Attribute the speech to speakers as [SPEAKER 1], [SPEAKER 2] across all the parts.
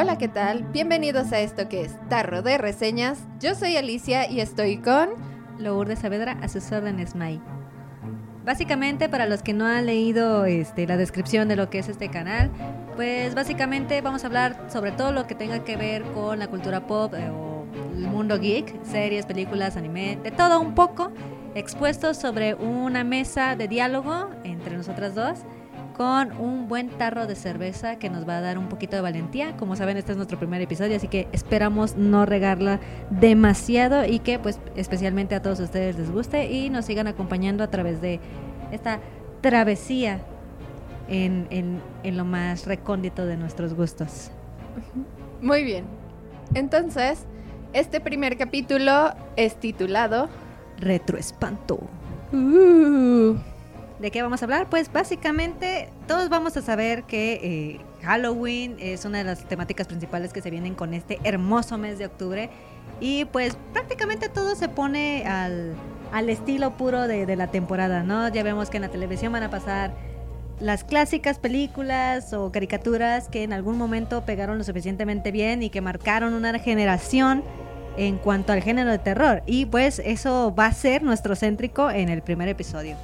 [SPEAKER 1] Hola, ¿qué tal? Bienvenidos a esto que es Tarro de Reseñas. Yo soy Alicia y estoy con...
[SPEAKER 2] Lourdes Saavedra, a sus órdenes, May. Básicamente, para los que no han leído este, la descripción de lo que es este canal, pues básicamente vamos a hablar sobre todo lo que tenga que ver con la cultura pop eh, o el mundo geek, series, películas, anime, de todo un poco, expuestos sobre una mesa de diálogo entre nosotras dos con un buen tarro de cerveza que nos va a dar un poquito de valentía. Como saben, este es nuestro primer episodio, así que esperamos no regarla demasiado y que pues especialmente a todos ustedes les guste y nos sigan acompañando a través de esta travesía en, en, en lo más recóndito de nuestros gustos.
[SPEAKER 1] Muy bien. Entonces, este primer capítulo es titulado...
[SPEAKER 2] Retroespanto.
[SPEAKER 1] Uh,
[SPEAKER 2] ¿De qué vamos a hablar? Pues básicamente todos vamos a saber que eh, Halloween es una de las temáticas principales que se vienen con este hermoso mes de octubre. Y pues prácticamente todo se pone al, al estilo puro de, de la temporada, ¿no? Ya vemos que en la televisión van a pasar las clásicas películas o caricaturas que en algún momento pegaron lo suficientemente bien y que marcaron una generación en cuanto al género de terror. Y pues eso va a ser nuestro céntrico en el primer episodio.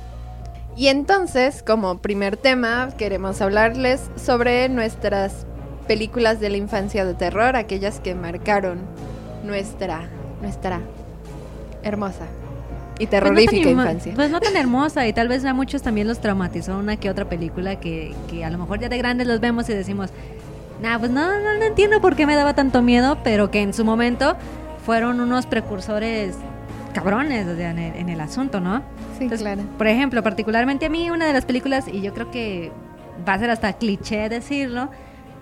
[SPEAKER 1] Y entonces, como primer tema, queremos hablarles sobre nuestras películas de la infancia de terror, aquellas que marcaron nuestra, nuestra hermosa y terrorífica
[SPEAKER 2] pues no tan,
[SPEAKER 1] infancia.
[SPEAKER 2] Pues no tan hermosa y tal vez a muchos también los traumatizó una que otra película que, que a lo mejor ya de grandes los vemos y decimos, nah, pues no, no, no entiendo por qué me daba tanto miedo, pero que en su momento fueron unos precursores cabrones o sea, en, el, en el asunto, ¿no?
[SPEAKER 1] Sí,
[SPEAKER 2] Entonces,
[SPEAKER 1] claro.
[SPEAKER 2] Por ejemplo, particularmente a mí una de las películas, y yo creo que va a ser hasta cliché decirlo,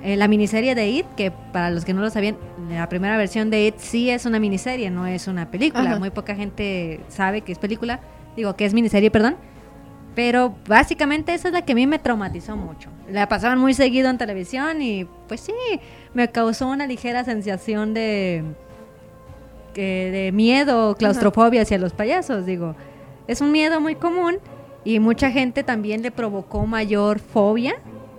[SPEAKER 2] eh, la miniserie de It, que para los que no lo sabían, la primera versión de It sí es una miniserie, no es una película.
[SPEAKER 1] Ajá.
[SPEAKER 2] Muy poca gente sabe que es película, digo que es miniserie, perdón. Pero básicamente esa es la que a mí me traumatizó mucho. La pasaban muy seguido en televisión y pues sí, me causó una ligera sensación de, de miedo, claustrofobia hacia los payasos, digo. Es un miedo muy común y mucha gente también le provocó mayor fobia,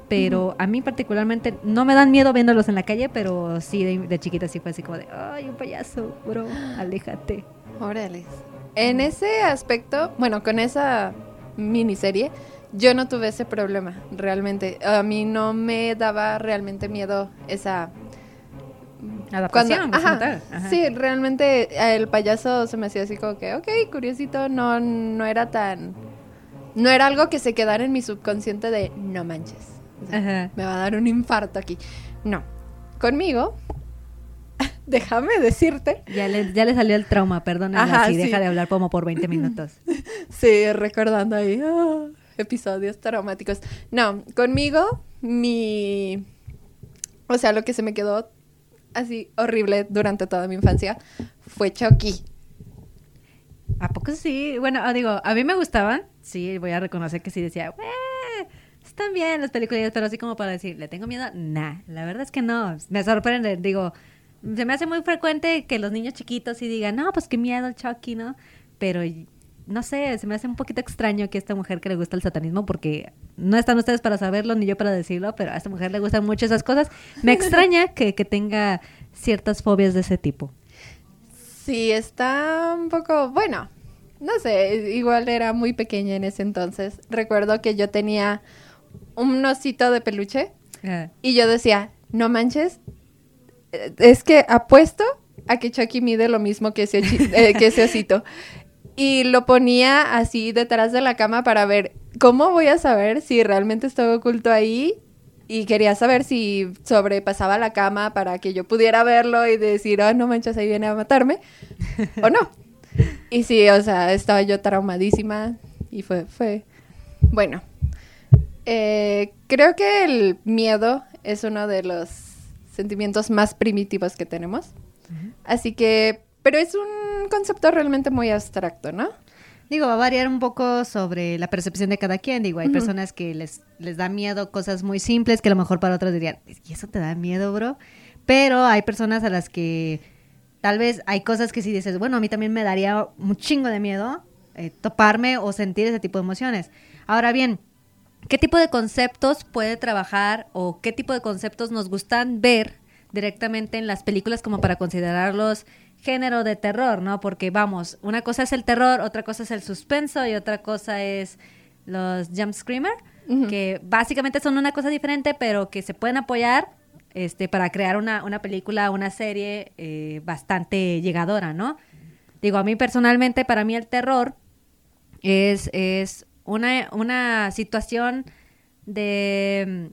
[SPEAKER 2] pero a mí particularmente no me dan miedo viéndolos en la calle, pero sí de, de chiquita sí fue así como de, ay, un payaso, bro, aléjate.
[SPEAKER 1] Órale. En ese aspecto, bueno, con esa miniserie, yo no tuve ese problema, realmente. A mí no me daba realmente miedo esa...
[SPEAKER 2] Adaptación, pues,
[SPEAKER 1] ajá.
[SPEAKER 2] Ajá.
[SPEAKER 1] Sí, realmente el payaso se me hacía así como que, ok, curiosito, no, no era tan... No era algo que se quedara en mi subconsciente de, no manches. O sea,
[SPEAKER 2] Ajá.
[SPEAKER 1] me va a dar un infarto aquí. No. Conmigo, déjame decirte,
[SPEAKER 2] Ya le, ya le salió el trauma, perdón,
[SPEAKER 1] Ajá,
[SPEAKER 2] si
[SPEAKER 1] sí.
[SPEAKER 2] deja de hablar como por 20 minutos.
[SPEAKER 1] Sí, recordando ahí ah, episodios traumáticos. No, conmigo, mi. O sea, lo que se me quedó así horrible durante toda mi infancia fue Chucky.
[SPEAKER 2] ¿A poco sí? Bueno, ah, digo, a mí me gustaban. Sí, voy a reconocer que sí decía, "Eh, están bien las películas, pero así como para decir, ¿le tengo miedo? Nah, la verdad es que no. Me sorprende, digo, se me hace muy frecuente que los niños chiquitos sí digan, no, pues qué miedo Chucky, ¿no? Pero no sé, se me hace un poquito extraño que esta mujer que le gusta el satanismo, porque no están ustedes para saberlo ni yo para decirlo, pero a esta mujer le gustan mucho esas cosas. Me extraña que, que tenga ciertas fobias de ese tipo.
[SPEAKER 1] Sí, está un poco. Bueno, no sé, igual era muy pequeña en ese entonces. Recuerdo que yo tenía un osito de peluche
[SPEAKER 2] Ah.
[SPEAKER 1] y yo decía, no manches, eh, es que apuesto a que Chucky mide lo mismo que ese, eh, que ese osito. Y lo ponía así detrás de la cama para ver cómo voy a saber si realmente estaba oculto ahí. Y quería saber si sobrepasaba la cama para que yo pudiera verlo y decir, oh, no manches, ahí viene a matarme. o no. Y sí, o sea, estaba yo traumadísima y fue, fue, bueno. Eh, creo que el miedo es uno de los sentimientos más primitivos que tenemos. Así que, pero es un concepto realmente muy abstracto, ¿no?
[SPEAKER 2] Digo, va a variar un poco sobre la percepción de cada quien. Digo, hay personas que les, les da miedo cosas muy simples que a lo mejor para otros dirían, ¿y eso te da miedo, bro? Pero hay personas a las que tal vez hay cosas que si dices, bueno, a mí también me daría un chingo de miedo eh, toparme o sentir ese tipo de emociones. Ahora bien, ¿qué tipo de conceptos puede trabajar o qué tipo de conceptos nos gustan ver directamente en las películas como para considerarlos género de terror, ¿no? Porque vamos, una cosa es el terror, otra cosa es el suspenso y otra cosa es los jump screamer, que básicamente son una cosa diferente, pero que se pueden apoyar este, para crear una, una película, una serie eh, bastante llegadora, ¿no? Digo, a mí personalmente, para mí el terror es, es una, una situación de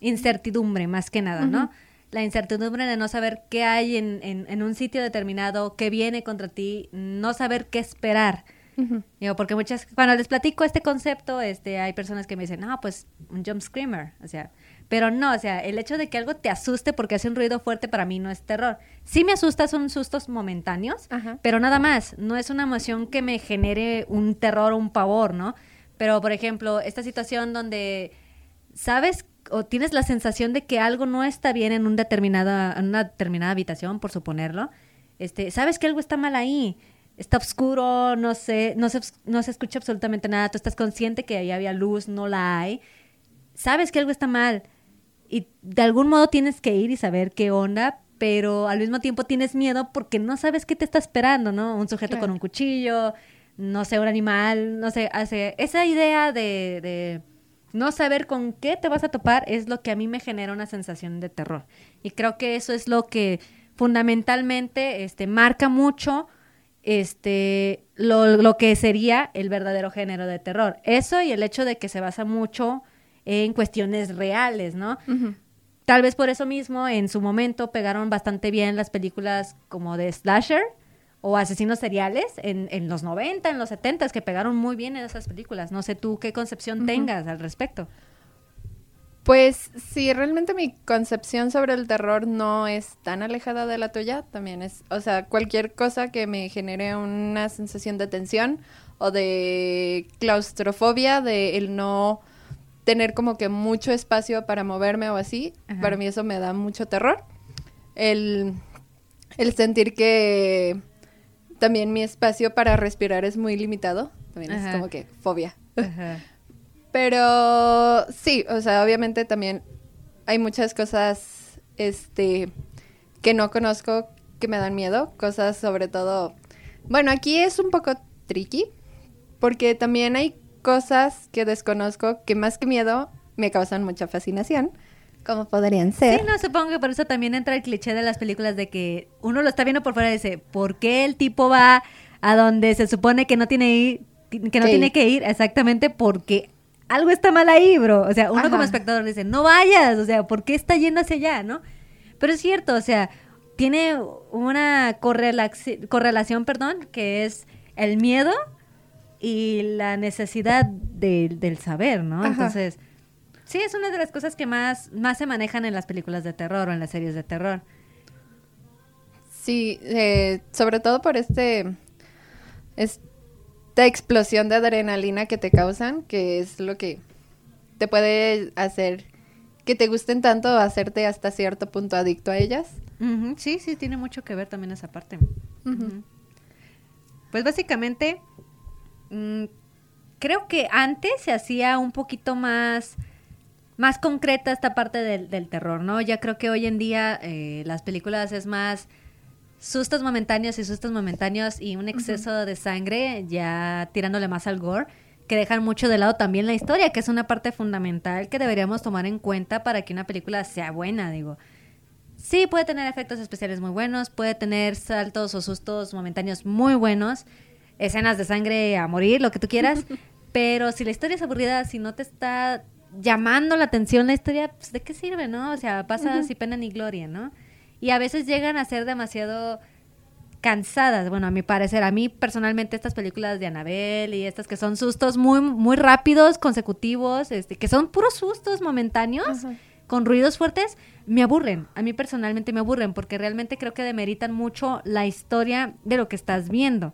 [SPEAKER 2] mm, incertidumbre, más que nada, ¿no? La incertidumbre de no saber qué hay en, en, un sitio determinado, qué viene contra ti, no saber qué esperar. Digo, porque muchas, cuando les platico este concepto, este, hay personas que me dicen, no, pues un jump screamer, o sea, pero no, o sea, el hecho de que algo te asuste porque hace un ruido fuerte para mí no es terror. Sí me asusta, son sustos momentáneos, pero nada más, no es una emoción que me genere un terror o un pavor, ¿no? Pero, por ejemplo, esta situación donde sabes o tienes la sensación de que algo no está bien en, un determinada, en una determinada habitación, por suponerlo, este, sabes que algo está mal ahí, está oscuro, no sé, no se, no se escucha absolutamente nada, tú estás consciente que ahí había luz, no la hay, sabes que algo está mal, y de algún modo tienes que ir y saber qué onda, pero al mismo tiempo tienes miedo porque no sabes qué te está esperando, ¿no? Un sujeto con un cuchillo, no sé, un animal, no sé, hace esa idea de, de, no saber con qué te vas a topar es lo que a mí me genera una sensación de terror. Y creo que eso es lo que fundamentalmente este, marca mucho este, lo, lo que sería el verdadero género de terror. Eso y el hecho de que se basa mucho en cuestiones reales, ¿no? Tal vez por eso mismo en su momento pegaron bastante bien las películas como de slasher o asesinos seriales en, en los 90, en los 70, que pegaron muy bien en esas películas. No sé tú qué concepción tengas al respecto.
[SPEAKER 1] Pues sí, realmente mi concepción sobre el terror no es tan alejada de la tuya, también es, o sea, cualquier cosa que me genere una sensación de tensión o de claustrofobia, de el no tener como que mucho espacio para moverme o así, para mí eso me da mucho terror. El, sentir que también mi espacio para respirar es muy limitado, también es como que fobia. Pero sí, o sea, obviamente también hay muchas cosas este que no conozco que me dan miedo, cosas sobre todo bueno, aquí es un poco tricky porque también hay cosas que desconozco que más que miedo me causan mucha fascinación. Como podrían ser.
[SPEAKER 2] Sí, no, supongo que por eso también entra el cliché de las películas de que uno lo está viendo por fuera y dice, ¿por qué el tipo va a donde se supone que no tiene, ir, que no tiene que ir? Exactamente porque algo está mal ahí, bro. O sea, uno como espectador dice, no vayas, o sea, ¿por qué está yendo hacia allá, no? Pero es cierto, o sea, tiene una correlación, perdón, que es el miedo y la necesidad del saber, ¿no? Entonces, sí, es una de las cosas que más, más se manejan en las películas de terror o en las series de terror.
[SPEAKER 1] Sí, eh, sobre todo por este, esta explosión de adrenalina que te causan, que es lo que te puede hacer que te gusten tanto, hacerte hasta cierto punto adicto a ellas.
[SPEAKER 2] Sí, sí, tiene mucho que ver también esa parte. Pues básicamente Mm, creo que antes se hacía un poquito más más concreta esta parte del, terror, ¿no? Ya creo que hoy en día eh, las películas es más sustos momentáneos y sustos momentáneos y un exceso de sangre, ya tirándole más al gore, que dejan mucho de lado también la historia, que es una parte fundamental que deberíamos tomar en cuenta para que una película sea buena, digo. Sí, puede tener efectos especiales muy buenos, puede tener saltos o sustos momentáneos muy buenos, escenas de sangre a morir, lo que tú quieras. pero si la historia es aburrida, si no te está llamando la atención la historia, pues, ¿de qué sirve, no? O sea, pasa sin pena ni gloria, ¿no? Y a veces llegan a ser demasiado cansadas, bueno, a mi parecer, a mí personalmente estas películas de Anabel y estas que son sustos muy muy rápidos, consecutivos, este, que son puros sustos momentáneos, con ruidos fuertes, me aburren. A mí personalmente me aburren porque realmente creo que demeritan mucho la historia de lo que estás viendo.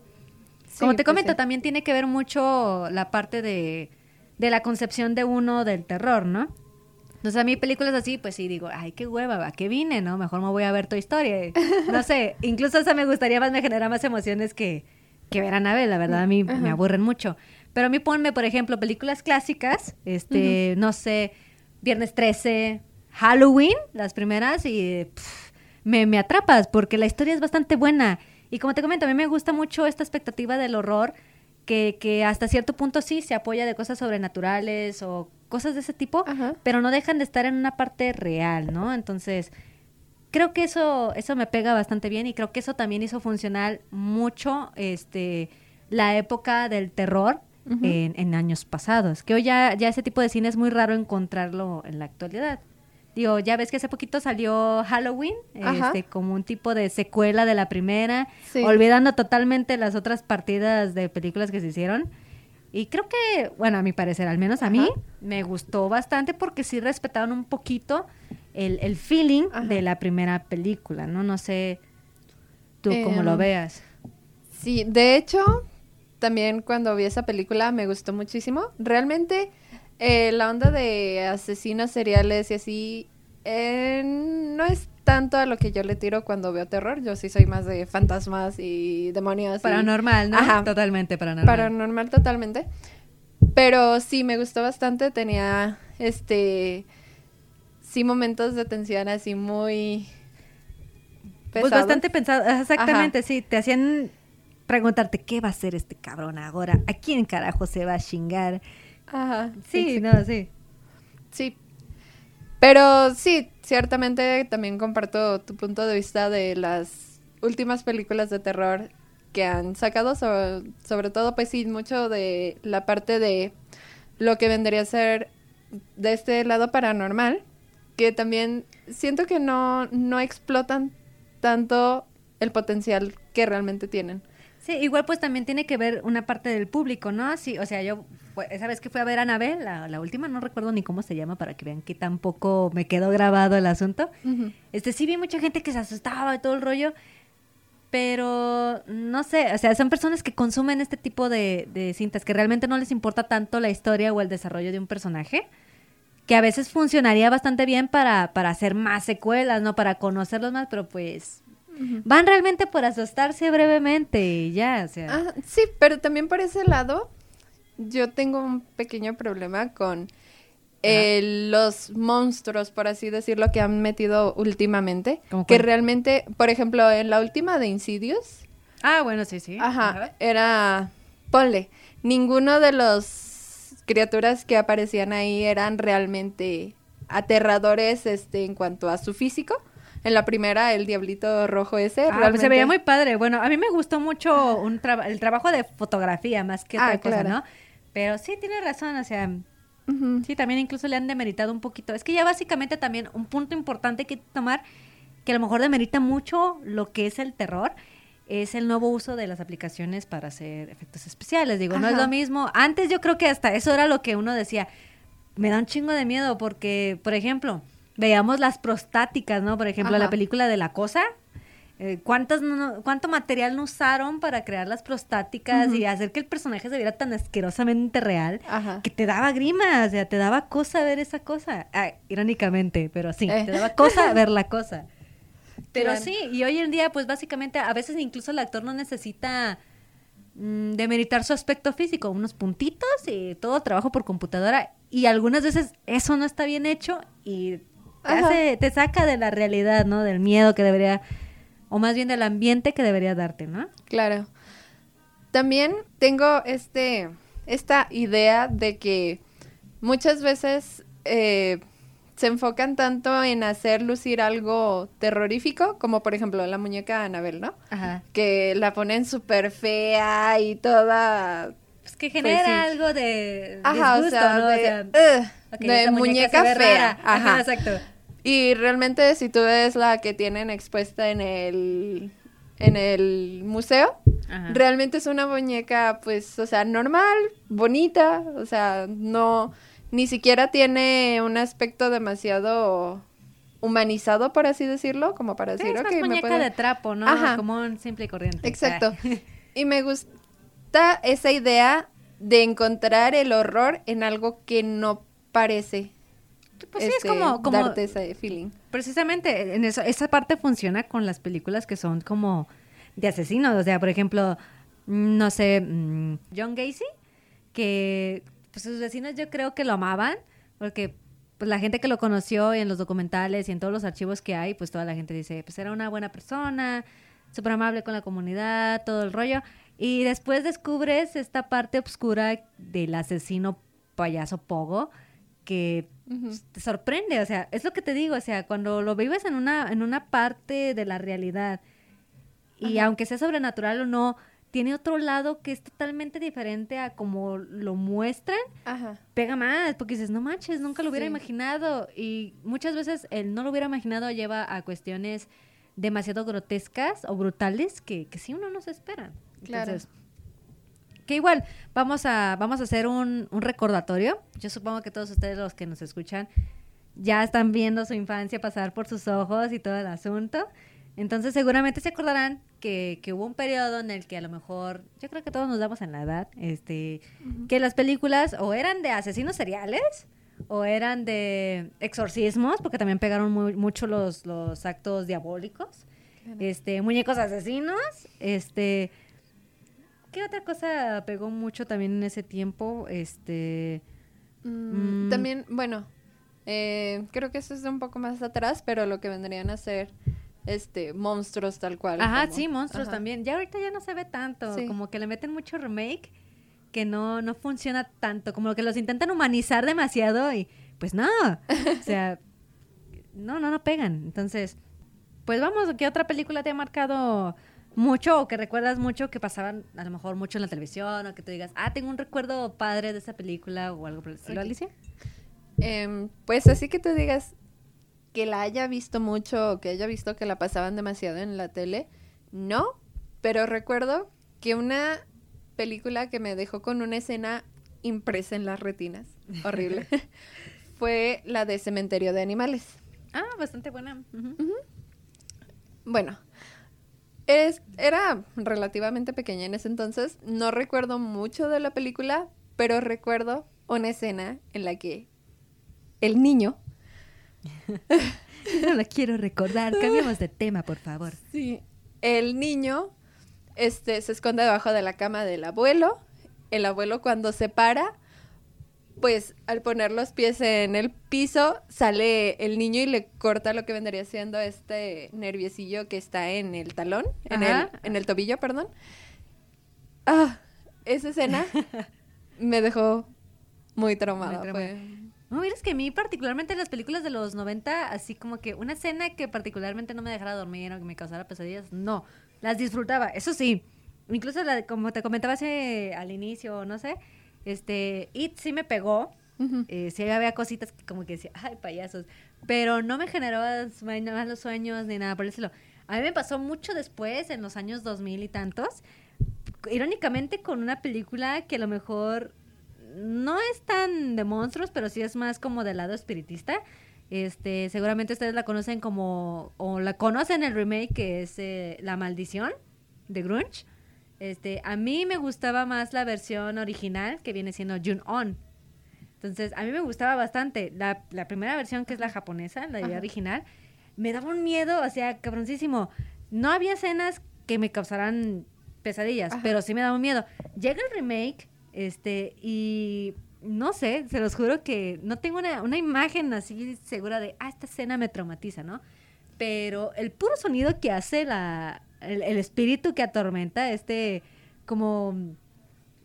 [SPEAKER 2] Como te pues comento, también tiene que ver mucho la parte de, la concepción de uno del terror, ¿no? Entonces a mí películas así, pues sí digo, ay, qué hueva, ¿a qué vine, no? Mejor me voy a ver tu historia. No sé, incluso esa me gustaría más, me genera más emociones que, que ver a Anabel, la verdad a mí me aburren mucho. Pero a mí ponme, por ejemplo, películas clásicas, este, no sé, Viernes 13, Halloween, las primeras, y pff, me, me atrapas porque la historia es bastante buena. Y como te comento, a mí me gusta mucho esta expectativa del horror, que, que hasta cierto punto sí se apoya de cosas sobrenaturales o cosas de ese tipo,
[SPEAKER 1] Ajá.
[SPEAKER 2] pero no dejan de estar en una parte real, ¿no? Entonces, creo que eso, eso me pega bastante bien y creo que eso también hizo funcionar mucho este, la época del terror en, en años pasados. Que hoy ya, ya ese tipo de cine es muy raro encontrarlo en la actualidad. Digo, ya ves que hace poquito salió Halloween,
[SPEAKER 1] Ajá.
[SPEAKER 2] este, como un tipo de secuela de la primera,
[SPEAKER 1] Sí.
[SPEAKER 2] olvidando totalmente las otras partidas de películas que se hicieron. Y creo que, bueno, a mi parecer, al menos a mí, me gustó bastante porque sí respetaron un poquito el, el feeling
[SPEAKER 1] Ajá.
[SPEAKER 2] de la primera película, ¿no? No sé tú cómo
[SPEAKER 1] Em,
[SPEAKER 2] lo veas.
[SPEAKER 1] Sí, de hecho, también cuando vi esa película me gustó muchísimo. Realmente, eh, la onda de asesinos seriales y así eh, no es tanto a lo que yo le tiro cuando veo terror. Yo sí soy más de fantasmas y demonios. y-
[SPEAKER 2] Paranormal, ¿no?
[SPEAKER 1] Ajá.
[SPEAKER 2] Totalmente paranormal.
[SPEAKER 1] Paranormal totalmente. Pero sí, me gustó bastante. Tenía, este, sí momentos de tensión así muy...
[SPEAKER 2] Pues bastante pensado, exactamente, sí, te hacían preguntarte qué va a hacer este cabrón ahora, a quién carajo se va a chingar.
[SPEAKER 1] Ajá.
[SPEAKER 2] Sí,
[SPEAKER 1] sí,
[SPEAKER 2] no, sí.
[SPEAKER 1] Sí. Pero sí, ciertamente también comparto tu punto de vista de las últimas películas de terror que han sacado, sobre, sobre todo, pues sí, mucho de la parte de lo que vendría a ser de este lado paranormal, que también siento que no, no explotan tanto el potencial que realmente tienen.
[SPEAKER 2] Sí, igual pues también tiene que ver una parte del público, ¿no? Sí, o sea, yo fue- esa vez que fui a ver a Anabel, la, la última, no recuerdo ni cómo se llama para que vean que tampoco me quedó grabado el asunto. Este, sí vi mucha gente que se asustaba y todo el rollo, pero no sé, o sea, son personas que consumen este tipo de, de cintas que realmente no les importa tanto la historia o el desarrollo de un personaje, que a veces funcionaría bastante bien para, para hacer más secuelas, ¿no? Para conocerlos más, pero pues van realmente por asustarse brevemente y ya, o sea.
[SPEAKER 1] Ah, sí, pero también por ese lado, yo tengo un pequeño problema con eh, los monstruos, por así decirlo, que han metido últimamente.
[SPEAKER 2] ¿Cómo
[SPEAKER 1] Que
[SPEAKER 2] cuál?
[SPEAKER 1] realmente, por ejemplo, en la última de Insidious,
[SPEAKER 2] Ah, bueno, sí, sí.
[SPEAKER 1] ajá, era, ponle, ninguno de los criaturas que aparecían ahí eran realmente aterradores este, en cuanto a su físico. En la primera, el diablito rojo ese,
[SPEAKER 2] Ah, pues
[SPEAKER 1] realmente...
[SPEAKER 2] se veía muy padre. Bueno, a mí me gustó mucho un el trabajo de fotografía más que otra
[SPEAKER 1] Ah,
[SPEAKER 2] cosa,
[SPEAKER 1] claro.
[SPEAKER 2] ¿no? Pero sí, tiene razón, o sea, sí, también incluso le han demeritado un poquito. Es que ya básicamente también un punto importante que tomar, que a lo mejor demerita mucho lo que es el terror, es el nuevo uso de las aplicaciones para hacer efectos especiales. Digo, no es lo mismo. Antes yo creo que hasta eso era lo que uno decía, me da un chingo de miedo porque, por ejemplo, veamos las prostáticas, ¿no? Por ejemplo, la película de La Cosa. eh, ¿cuántas no- ¿Cuánto material no usaron para crear las prostáticas y hacer que el personaje se viera tan asquerosamente real
[SPEAKER 1] Ajá.
[SPEAKER 2] que te daba grima? O sea, te daba cosa ver esa cosa. Ah, irónicamente, pero sí,
[SPEAKER 1] Eh.
[SPEAKER 2] te daba cosa ver la cosa. Pero
[SPEAKER 1] Claro.
[SPEAKER 2] sí, y hoy en día, pues básicamente, a veces incluso el actor no necesita mm, demeritar su aspecto físico, unos puntitos y todo trabajo por computadora. Y algunas veces eso no está bien hecho y te,
[SPEAKER 1] Ajá.
[SPEAKER 2] hace- te saca de la realidad, ¿no? Del miedo que debería, o más bien del ambiente que debería darte, ¿no?
[SPEAKER 1] Claro. También tengo este esta idea de que muchas veces eh, se enfocan tanto en hacer lucir algo terrorífico, como por ejemplo la muñeca Anabel, ¿no?
[SPEAKER 2] Ajá.
[SPEAKER 1] Que la ponen súper fea y toda...
[SPEAKER 2] Pues que genera
[SPEAKER 1] sí.
[SPEAKER 2] algo de
[SPEAKER 1] Ajá, o
[SPEAKER 2] disgusto,
[SPEAKER 1] sea,
[SPEAKER 2] ¿no? O
[SPEAKER 1] de,
[SPEAKER 2] sea,
[SPEAKER 1] ugh,
[SPEAKER 2] ok,
[SPEAKER 1] de muñeca,
[SPEAKER 2] se
[SPEAKER 1] fea. Ajá.
[SPEAKER 2] exacto.
[SPEAKER 1] Y realmente si tú ves la que tienen expuesta en el, en el museo,
[SPEAKER 2] Ajá.
[SPEAKER 1] realmente es una muñeca, pues, o sea, normal, bonita, o sea, no, ni siquiera tiene un aspecto demasiado humanizado, por así decirlo, como para
[SPEAKER 2] Sí,
[SPEAKER 1] decir,
[SPEAKER 2] es más
[SPEAKER 1] ok, me
[SPEAKER 2] muñeca
[SPEAKER 1] puede-
[SPEAKER 2] de trapo, ¿no?
[SPEAKER 1] Ajá.
[SPEAKER 2] Común, simple y corriente.
[SPEAKER 1] Exacto.
[SPEAKER 2] Ah.
[SPEAKER 1] Y me gusta esa idea de encontrar el horror en algo que no parece.
[SPEAKER 2] Pues sí, es
[SPEAKER 1] este,
[SPEAKER 2] como, como
[SPEAKER 1] darte ese feeling.
[SPEAKER 2] precisamente en eso, esa parte funciona con las películas que son como de asesinos. O sea, por ejemplo, mm, no sé, mm, John Gacy, que pues sus vecinos yo creo que lo amaban, porque pues la gente que lo conoció y en los documentales y en todos los archivos que hay, pues toda la gente dice, pues era una buena persona, súper amable con la comunidad, todo el rollo. Y después descubres esta parte oscura del asesino payaso Pogo que te sorprende, o sea, es lo que te digo, o sea, cuando lo vives en una, en una parte de la realidad y aunque sea sobrenatural o no, tiene otro lado que es totalmente diferente a como lo muestran, pega más, porque dices, no manches, nunca lo hubiera imaginado. Y muchas veces el no lo hubiera imaginado lleva a cuestiones demasiado grotescas o brutales que, que sí uno no se espera. Entonces, que igual, vamos a, vamos a hacer un, un recordatorio. Yo supongo que todos ustedes los que nos escuchan ya están viendo su infancia pasar por sus ojos y todo el asunto. Entonces seguramente se acordarán que, que, hubo un periodo en el que a lo mejor, yo creo que todos nos damos en la edad, este, que las películas o eran de asesinos seriales o eran de exorcismos, porque también pegaron muy, mucho los, los actos diabólicos, este, muñecos asesinos, este, ¿Qué otra cosa pegó mucho también en ese tiempo? Este.
[SPEAKER 1] Mm, mm. También, bueno, eh, creo que eso es un poco más atrás, pero lo que vendrían a ser este monstruos tal cual.
[SPEAKER 2] Ajá, sí, monstruos también. Ya ahorita ya no se ve tanto, como que le meten mucho remake que no no funciona tanto, como que los intentan humanizar demasiado y pues no. o sea, no, no no pegan. Entonces, pues vamos, ¿qué otra película te ha marcado mucho o que recuerdas mucho que pasaban a lo mejor mucho en la televisión o que te digas, ah, tengo un recuerdo padre de esa película o algo por el estilo, Alicia?
[SPEAKER 1] Em, pues así que te digas que la haya visto mucho o que haya visto que la pasaban demasiado en la tele, no, pero recuerdo que una película que me dejó con una escena impresa en las retinas, horrible, fue la de Cementerio de Animales.
[SPEAKER 2] Ah, bastante buena.
[SPEAKER 1] Bueno, es, era relativamente pequeña en ese entonces. No recuerdo mucho de la película, pero recuerdo una escena en la que el niño.
[SPEAKER 2] no la quiero recordar. Cambiamos de tema, por favor.
[SPEAKER 1] Sí. El niño este, se esconde debajo de la cama del abuelo. El abuelo, cuando se para, pues al poner los pies en el piso, sale el niño y le corta lo que vendría siendo este nerviecillo que está en el talón, en, el, en el tobillo, perdón. Ah, esa escena me dejó muy traumada.
[SPEAKER 2] No, mira, es que a mí particularmente en las películas de los 90, así como que una escena que particularmente no me dejara dormir o que me causara pesadillas, no, las disfrutaba, eso sí. Incluso la, como te comentaba hace, al inicio, no sé, este, It sí me pegó. Eh, sí había cositas que como que decía, ay, payasos. Pero no me generó malos sueños ni nada por el A mí me pasó mucho después, en los años 2000 y tantos. Irónicamente con una película que a lo mejor no es tan de monstruos, pero sí es más como del lado espiritista. Este, seguramente ustedes la conocen como, o la conocen el remake que es eh, La Maldición de Grunge. Este, a mí me gustaba más la versión original que viene siendo June On. Entonces, a mí me gustaba bastante. La, primera versión, que es la japonesa, la original, me daba un miedo, o sea, cabroncísimo. No había escenas que me causaran pesadillas, pero sí me daba un miedo. Llega el remake, este, y no sé, se los juro que no tengo una, una imagen así segura de, ah, esta escena me traumatiza, ¿no? Pero el puro sonido que hace la, el, espíritu que atormenta, este como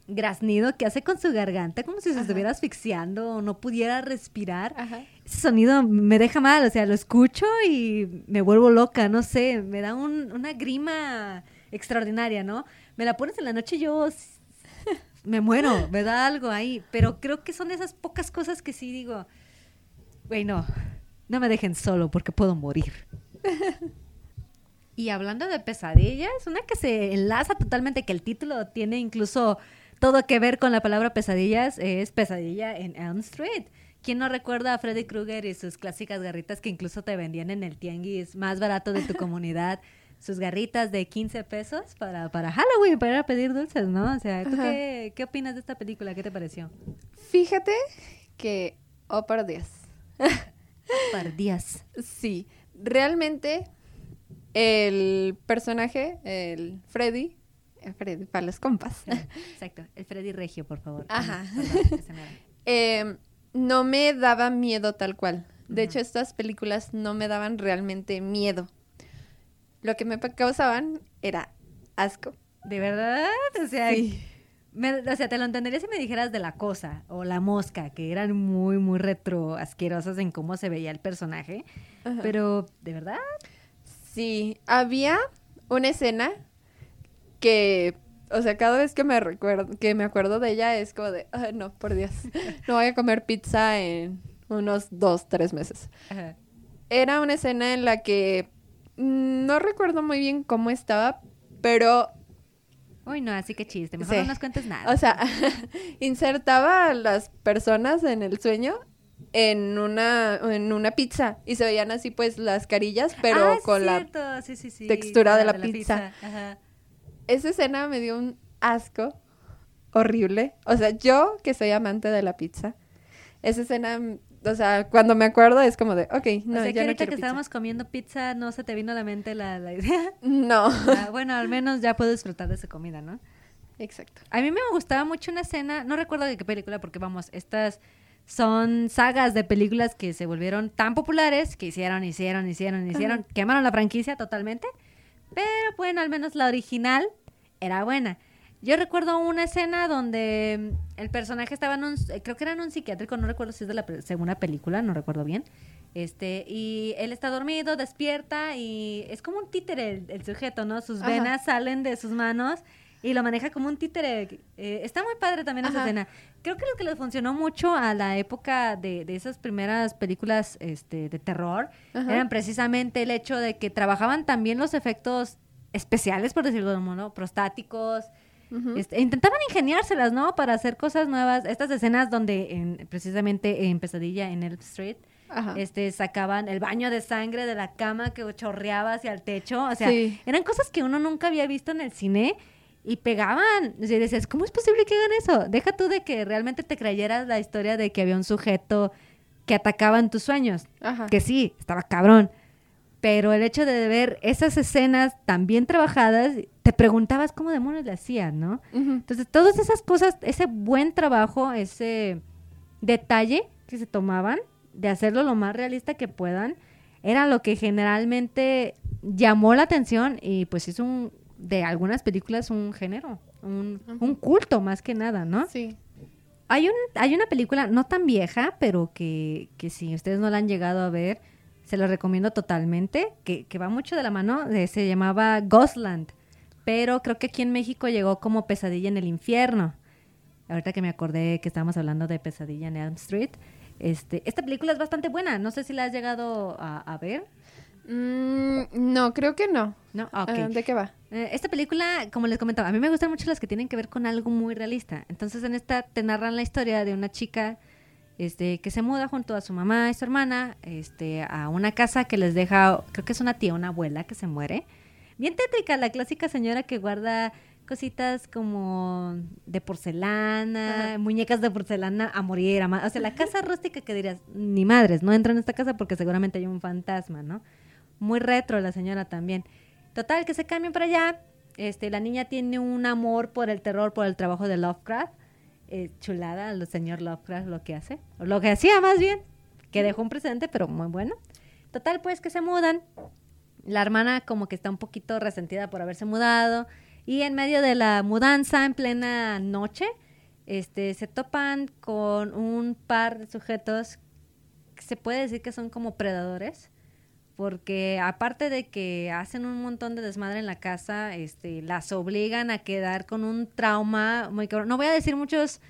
[SPEAKER 2] graznido que hace con su garganta, como si se estuviera asfixiando o no pudiera respirar. Ese sonido me deja mal, o sea, lo escucho y me vuelvo loca, no sé, me da una grima extraordinaria, ¿no? Me la pones en la noche y yo me muero, me da algo ahí, pero creo que son esas pocas cosas que sí digo, güey, no, no me dejen solo porque puedo morir. Y hablando de pesadillas, una que se enlaza totalmente, que el título tiene incluso todo que ver con la palabra pesadillas, es Pesadilla en Elm Street. ¿Quién no recuerda a Freddy Krueger y sus clásicas garritas que incluso te vendían en el tianguis más barato de tu comunidad? sus garritas de 15 pesos para, para Halloween, para ir a pedir dulces, ¿no? O sea, ¿tú qué, qué, opinas de esta película? ¿Qué te pareció?
[SPEAKER 1] Fíjate que, oh, por Dios.
[SPEAKER 2] Por Dios.
[SPEAKER 1] Sí, realmente el personaje, el Freddy, el Freddy para los compas.
[SPEAKER 2] Exacto, el Freddy Regio, por favor.
[SPEAKER 1] Ajá. Em, no me daba miedo tal cual. De hecho, estas películas no me daban realmente miedo. Lo que me causaban era asco.
[SPEAKER 2] ¿De verdad? O sea,
[SPEAKER 1] Sí.
[SPEAKER 2] me- o sea, te lo entendería si me dijeras de la cosa o la mosca, que eran muy, muy retro asquerosas en cómo se veía el personaje. Pero, ¿de verdad?
[SPEAKER 1] Sí, había una escena que, o sea, cada vez que me recuerdo, que me acuerdo de ella es como de, "Ay, no, por Dios, no voy a comer pizza en unos dos, tres meses.
[SPEAKER 2] Ajá.
[SPEAKER 1] Era una escena en la que mm, no recuerdo muy bien cómo estaba, pero,
[SPEAKER 2] Uy, no, así que chiste. Mejor
[SPEAKER 1] Sí.
[SPEAKER 2] no nos cuentes nada.
[SPEAKER 1] o sea, insertaba a las personas en el sueño en una, en una pizza y se veían así pues las carillas, pero
[SPEAKER 2] Ah,
[SPEAKER 1] con la.
[SPEAKER 2] Sí, sí, sí.
[SPEAKER 1] textura de la pizza.
[SPEAKER 2] Ajá.
[SPEAKER 1] esa escena me dio un asco horrible. O sea, yo que soy amante de la pizza, esa escena, o sea, cuando me acuerdo es como de, ok, no,
[SPEAKER 2] o sea, que
[SPEAKER 1] ya no
[SPEAKER 2] ahorita
[SPEAKER 1] quiero
[SPEAKER 2] que
[SPEAKER 1] pizza.
[SPEAKER 2] estábamos comiendo pizza, ¿no se te vino a la mente la, la idea?
[SPEAKER 1] No,
[SPEAKER 2] bueno, al menos ya puedo disfrutar de esa comida, ¿no?
[SPEAKER 1] exacto.
[SPEAKER 2] A mí me gustaba mucho una escena, no recuerdo de qué película, porque vamos, estas son sagas de películas que se volvieron tan populares que hicieron, hicieron, hicieron, hicieron, quemaron la franquicia totalmente. Pero bueno, al menos la original era buena. Yo recuerdo una escena donde mm, el personaje estaba en un, eh, creo que era en un psiquiátrico, no recuerdo si es de la segunda película, no recuerdo bien. Este, y él está dormido, despierta y es como un títere el, el sujeto, ¿no? Sus
[SPEAKER 1] Ajá.
[SPEAKER 2] venas salen de sus manos y lo maneja como un títere. Eh, está muy padre también esa escena. Creo que lo que le funcionó mucho a la época de, de esas primeras películas este, de terror
[SPEAKER 1] Ajá.
[SPEAKER 2] eran precisamente el hecho de que trabajaban también los efectos especiales, por decirlo de algún modo, prostáticos. Este, intentaban ingeniárselas, ¿no? Para hacer cosas nuevas. Estas escenas donde en- precisamente en Pesadilla en Elm Street
[SPEAKER 1] Ajá.
[SPEAKER 2] este, sacaban el baño de sangre de la cama que chorreaba hacia el techo. O sea,
[SPEAKER 1] Sí.
[SPEAKER 2] eran cosas que uno nunca había visto en el cine y pegaban. Sea, decías, ¿cómo es posible que hagan eso? Deja tú de que realmente te creyeras la historia de que había un sujeto que atacaba en tus sueños.
[SPEAKER 1] Ajá.
[SPEAKER 2] Que sí, estaba cabrón. Pero el hecho de ver esas escenas tan bien trabajadas, te preguntabas cómo demonios le hacían, ¿no? Entonces, todas esas cosas, ese buen trabajo, ese detalle que se tomaban de hacerlo lo más realista que puedan, era lo que generalmente llamó la atención y pues es un, de algunas películas, un género, un, un culto más que nada, ¿no?
[SPEAKER 1] Sí.
[SPEAKER 2] Hay, un, hay una película no tan vieja, pero que, que si ustedes no la han llegado a ver, se la recomiendo totalmente, que, que va mucho de la mano, de- se llamaba Ghostland, pero creo que aquí en México llegó como Pesadilla en el Infierno. Ahorita que me acordé que estábamos hablando de Pesadilla en Elm Street, este, esta película es bastante buena, no sé si la has llegado a, a ver.
[SPEAKER 1] Mm, no, creo que no.
[SPEAKER 2] ¿No? Ah,
[SPEAKER 1] ¿De qué va?
[SPEAKER 2] Eh, esta película, como les comentaba, a mí me gustan mucho las que tienen que ver con algo muy realista. Entonces, en esta te narran la historia de una chica este, que se muda junto a su mamá y su hermana este, a una casa que les deja, creo que es una tía, una abuela que se muere. Bien tétrica, la clásica señora que guarda cositas como de porcelana,
[SPEAKER 1] Ajá.
[SPEAKER 2] muñecas de porcelana a morir. a o sea, la casa rústica que dirías, ni madres, no entran en esta casa porque seguramente hay un fantasma, ¿no? Muy retro la señora también. Total, que se cambian para allá. Este, la niña tiene un amor por el terror, por el trabajo de Lovecraft. Eh, chulada el señor Lovecraft lo que hace. O lo que hacía más bien. Que dejó un precedente, pero muy bueno. Total, pues que se mudan. La hermana como que está un poquito resentida por haberse mudado. Y en medio de la mudanza, en plena noche, este, se topan con un par de sujetos que se puede decir que son como predadores porque aparte de que hacen un montón de desmadre en la casa, este, las obligan a quedar con un trauma muy cabrón. No voy a decir muchos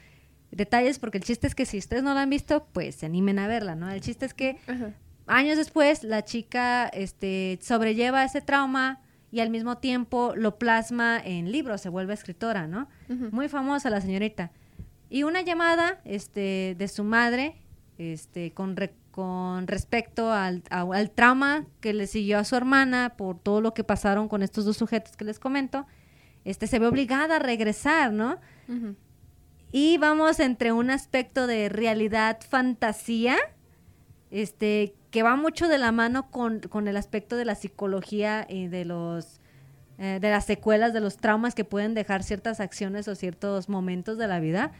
[SPEAKER 2] detalles porque el chiste es que si ustedes no la han visto, pues se animen a verla, ¿no? El chiste es que
[SPEAKER 1] Ajá.
[SPEAKER 2] años después la chica este, sobrelleva ese trauma y al mismo tiempo lo plasma en libros, se vuelve escritora, ¿no? Muy famosa la señorita. Y una llamada este, de su madre este, con, re- con respecto al, a- al trauma que le siguió a su hermana por todo lo que pasaron con estos dos sujetos que les comento, este, se ve obligada a regresar, ¿no? Y vamos entre un aspecto de realidad fantasía, este, que va mucho de la mano con, con el aspecto de la psicología y de los eh, de las secuelas, de los traumas que pueden dejar ciertas acciones o ciertos momentos de la vida.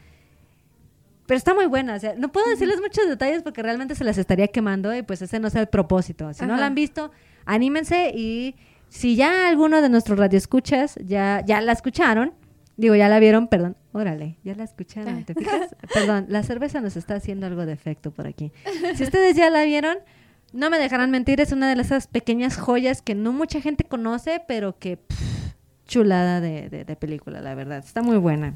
[SPEAKER 2] Pero está muy buena, o sea, no puedo decirles muchos detalles porque realmente se las estaría quemando y pues ese no es el propósito. Si no la han visto, anímense y si ya alguno de nuestros radioescuchas ya, ya la escucharon, digo, ya la vieron, perdón, órale, ya la escucharon, ¿te fijas? perdón, la cerveza nos está haciendo algo de efecto por aquí. Si ustedes ya la vieron, no me dejarán mentir, es una de esas pequeñas joyas que no mucha gente conoce, pero que pff, chulada de, de- de película, la verdad. Está muy buena.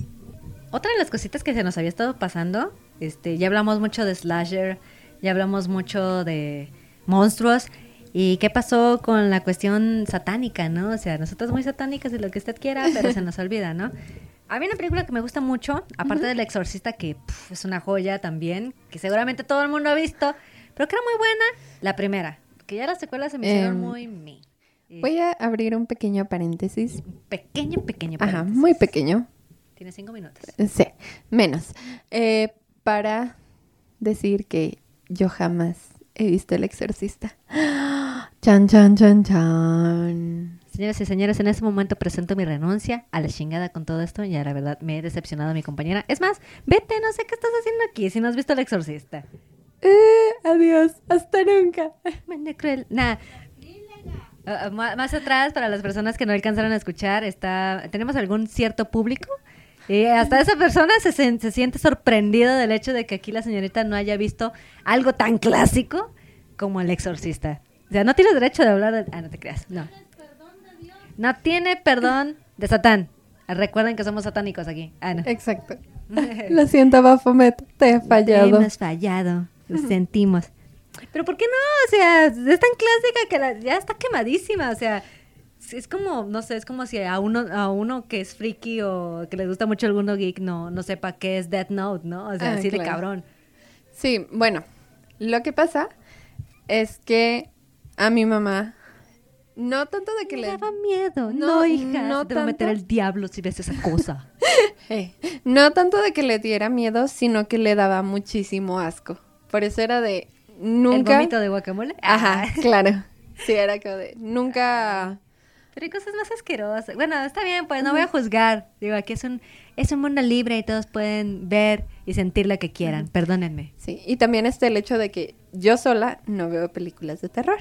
[SPEAKER 2] Otra de las cositas que se nos había estado pasando, este, ya hablamos mucho de slasher, ya hablamos mucho de monstruos. ¿Y qué pasó con la cuestión satánica, no? O sea, nosotros muy satánicas y lo que usted quiera, pero se nos olvida, ¿no? Había una película que me gusta mucho, aparte del Exorcista, que es una joya también, que seguramente todo el mundo ha visto, pero que era muy buena, la primera, que ya las secuelas se me hicieron
[SPEAKER 1] Em,
[SPEAKER 2] muy me.
[SPEAKER 1] Voy a abrir un pequeño paréntesis.
[SPEAKER 2] Pequeño, pequeño.
[SPEAKER 1] Ajá,
[SPEAKER 2] paréntesis.
[SPEAKER 1] muy pequeño.
[SPEAKER 2] Tiene cinco minutos.
[SPEAKER 1] Sí, menos. Eh, para decir que yo jamás he visto El Exorcista. Chan, chan, chan, chan.
[SPEAKER 2] Señoras y señores, en este momento presento mi renuncia a la chingada con todo esto. Ya la verdad me he decepcionado a mi compañera. Es más, vete, no sé qué estás haciendo aquí si no has visto El Exorcista.
[SPEAKER 1] Eh, adiós, hasta nunca.
[SPEAKER 2] Mande cruel. Nah. Ah, ah, más atrás, para las personas que no alcanzaron a escuchar, está tenemos algún cierto público. Y hasta esa persona se, se siente sorprendida del hecho de que aquí la señorita no haya visto algo tan clásico como El Exorcista. O sea, no tienes derecho de hablar de... Ah, no te creas, no. No tiene perdón de Satán. Recuerden que somos satánicos aquí. Ah, no.
[SPEAKER 1] Exacto. Lo siento, Bafomet, te he fallado.
[SPEAKER 2] Hemos fallado, lo sentimos. Pero ¿por qué no? O sea, es tan clásica que la- ya está quemadísima. O sea, es- como, no sé, es como si a uno, a uno que es friki o que le gusta mucho alguno geek no, no sepa qué es Death Note, ¿no? O sea,
[SPEAKER 1] Ah,
[SPEAKER 2] así de cabrón.
[SPEAKER 1] Sí, bueno, lo que pasa es que a mi mamá, no tanto de que
[SPEAKER 2] Me
[SPEAKER 1] le...
[SPEAKER 2] daba miedo. No,
[SPEAKER 1] No,
[SPEAKER 2] hija,
[SPEAKER 1] no
[SPEAKER 2] se te va a meter
[SPEAKER 1] tanto.
[SPEAKER 2] el diablo si ves esa cosa.
[SPEAKER 1] No tanto de que le diera miedo, sino que le daba muchísimo asco. Por eso era de
[SPEAKER 2] ¿El
[SPEAKER 1] nunca...
[SPEAKER 2] vómito de guacamole?
[SPEAKER 1] Ajá,
[SPEAKER 2] Ah.
[SPEAKER 1] claro. Sí, era como de nunca...
[SPEAKER 2] Pero hay cosas más asquerosas. Bueno, está bien, pues no voy a juzgar. Digo, aquí es un, es un mundo libre y todos pueden ver y sentir lo que quieran. Perdónenme.
[SPEAKER 1] Sí, y también está el hecho de que yo sola no veo películas de terror.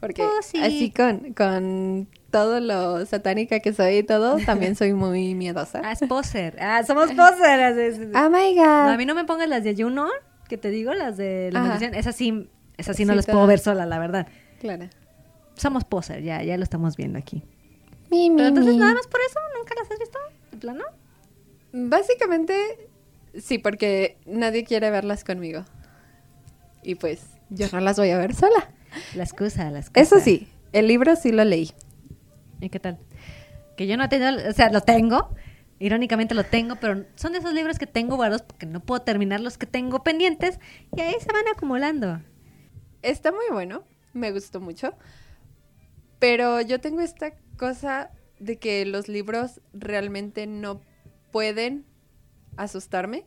[SPEAKER 1] Porque
[SPEAKER 2] Oh, sí.
[SPEAKER 1] así con, con todo lo satánica que soy y todo, también soy muy miedosa.
[SPEAKER 2] Ah, es poser. Ah, somos poser. Es- es-
[SPEAKER 1] Oh my
[SPEAKER 2] No,
[SPEAKER 1] god.
[SPEAKER 2] a mí no me pongas las de Juno, que te digo, las de la maldición. Esas sí, esas sí no
[SPEAKER 1] Sí,
[SPEAKER 2] las puedo ver sola, la verdad.
[SPEAKER 1] Claro.
[SPEAKER 2] Somos poser, ya, ya lo estamos viendo aquí.
[SPEAKER 1] Mi, mi,
[SPEAKER 2] Pero entonces
[SPEAKER 1] mi.
[SPEAKER 2] nada más por eso, ¿nunca las has visto? ¿De plano?
[SPEAKER 1] Básicamente, sí, porque nadie quiere verlas conmigo. Y pues, yo no las voy a ver sola.
[SPEAKER 2] La excusa, la excusa.
[SPEAKER 1] Eso sí, el libro sí lo leí.
[SPEAKER 2] ¿Y qué tal? Que yo no he tenido, o sea, lo tengo, irónicamente lo tengo, pero son de esos libros que tengo guardados porque no puedo terminar los que tengo pendientes y ahí se van acumulando.
[SPEAKER 1] Está muy bueno, me gustó mucho. Pero yo tengo esta cosa de que los libros realmente no pueden asustarme.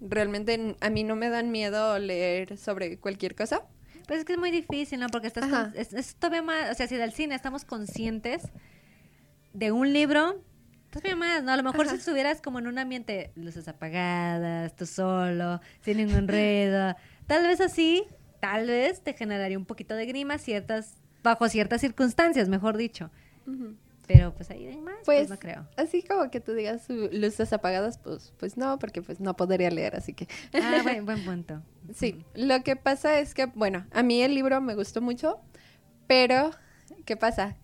[SPEAKER 1] Realmente a mí no me dan miedo leer sobre cualquier cosa.
[SPEAKER 2] Pues es que es muy difícil, ¿no? Porque estás con- es, es todavía más, o sea, si del cine estamos conscientes de un libro, todavía más, ¿no? A lo mejor
[SPEAKER 1] Ajá.
[SPEAKER 2] si estuvieras como en un ambiente, luces apagadas, tú solo, sin ningún enredo, tal vez así, tal vez te generaría un poquito de grima ciertas, bajo ciertas circunstancias, mejor dicho. Pero pues ahí de más, pues,
[SPEAKER 1] Pues,
[SPEAKER 2] no creo.
[SPEAKER 1] así como que tú digas "Uh, luces apagadas, pues, pues no, porque pues no podría leer, así que...
[SPEAKER 2] Ah, buen, buen punto.
[SPEAKER 1] Sí, lo que pasa es que, bueno, a mí el libro me gustó mucho, pero ¿qué pasa?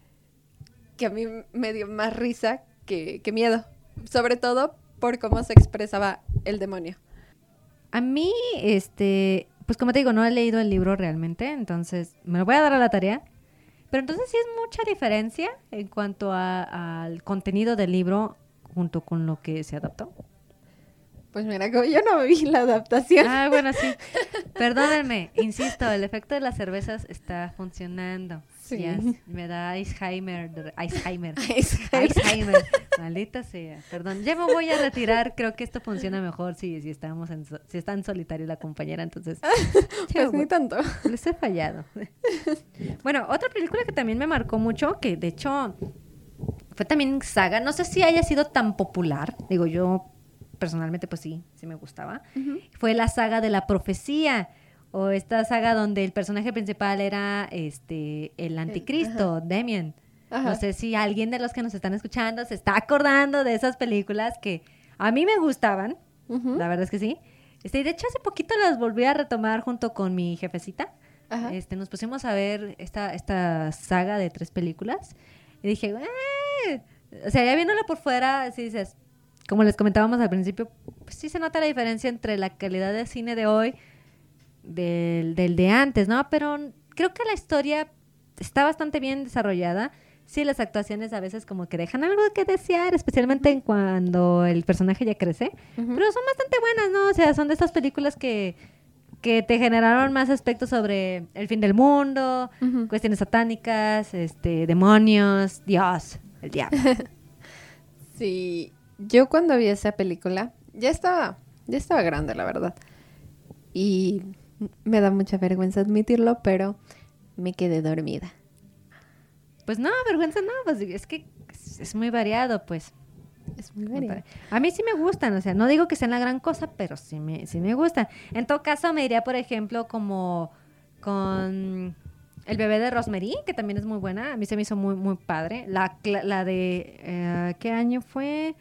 [SPEAKER 1] Que a mí me dio más risa que, que miedo, sobre todo por cómo se expresaba el demonio.
[SPEAKER 2] A mí, este, pues como te digo, no he leído el libro realmente, entonces me lo voy a dar a la tarea. Pero entonces sí es mucha diferencia en cuanto a- al contenido del libro junto con lo que se adaptó.
[SPEAKER 1] Pues mira, como yo no vi la adaptación.
[SPEAKER 2] Ah, bueno, sí. Perdónenme, insisto, el efecto de las cervezas está funcionando.
[SPEAKER 1] Sí.
[SPEAKER 2] Me da Alzheimer, Alzheimer.
[SPEAKER 1] Alzheimer.
[SPEAKER 2] Maldita sea. Perdón. Ya me voy a retirar. Creo que esto funciona mejor si, si estamos en, so- si está en solitario la compañera. Entonces,
[SPEAKER 1] Pues
[SPEAKER 2] voy.
[SPEAKER 1] ni tanto.
[SPEAKER 2] Les he fallado. bueno, otra película que también me marcó mucho, que de hecho fue también saga. No sé si haya sido tan popular. Digo, yo personalmente pues sí, sí me gustaba, fue la saga de la profecía o esta saga donde el personaje principal era este el anticristo, Damien. No sé si alguien de los que nos están escuchando se está acordando de esas películas que a mí me gustaban, la verdad es que sí. Este, de hecho, hace poquito las volví a retomar junto con mi jefecita. Este, nos pusimos a ver esta, esta saga de tres películas y dije, ¡Eh! o sea, ya viéndolo por fuera, si dices, como les comentábamos al principio, pues sí se nota la diferencia entre la calidad del cine de hoy del, del de antes, ¿no? Pero creo que la historia está bastante bien desarrollada. Sí, las actuaciones a veces como que dejan algo que desear, especialmente en cuando el personaje ya crece. Pero son bastante buenas, ¿no? O sea, son de estas películas que, que te generaron más aspectos sobre el fin del mundo, cuestiones satánicas, este, demonios, Dios, el diablo.
[SPEAKER 1] sí, yo cuando vi esa película, ya estaba, ya estaba grande, la verdad. Y me da mucha vergüenza admitirlo, pero me quedé dormida.
[SPEAKER 2] Pues no, vergüenza no, pues es que es muy variado, pues.
[SPEAKER 1] Es muy variado.
[SPEAKER 2] A mí sí me gustan, o sea, no digo que sean la gran cosa, pero sí me, sí me gustan. En todo caso, me iría, por ejemplo, como con El bebé de Rosemary, que también es muy buena. A mí se me hizo muy, muy padre. La, la de, eh, ¿qué año fue?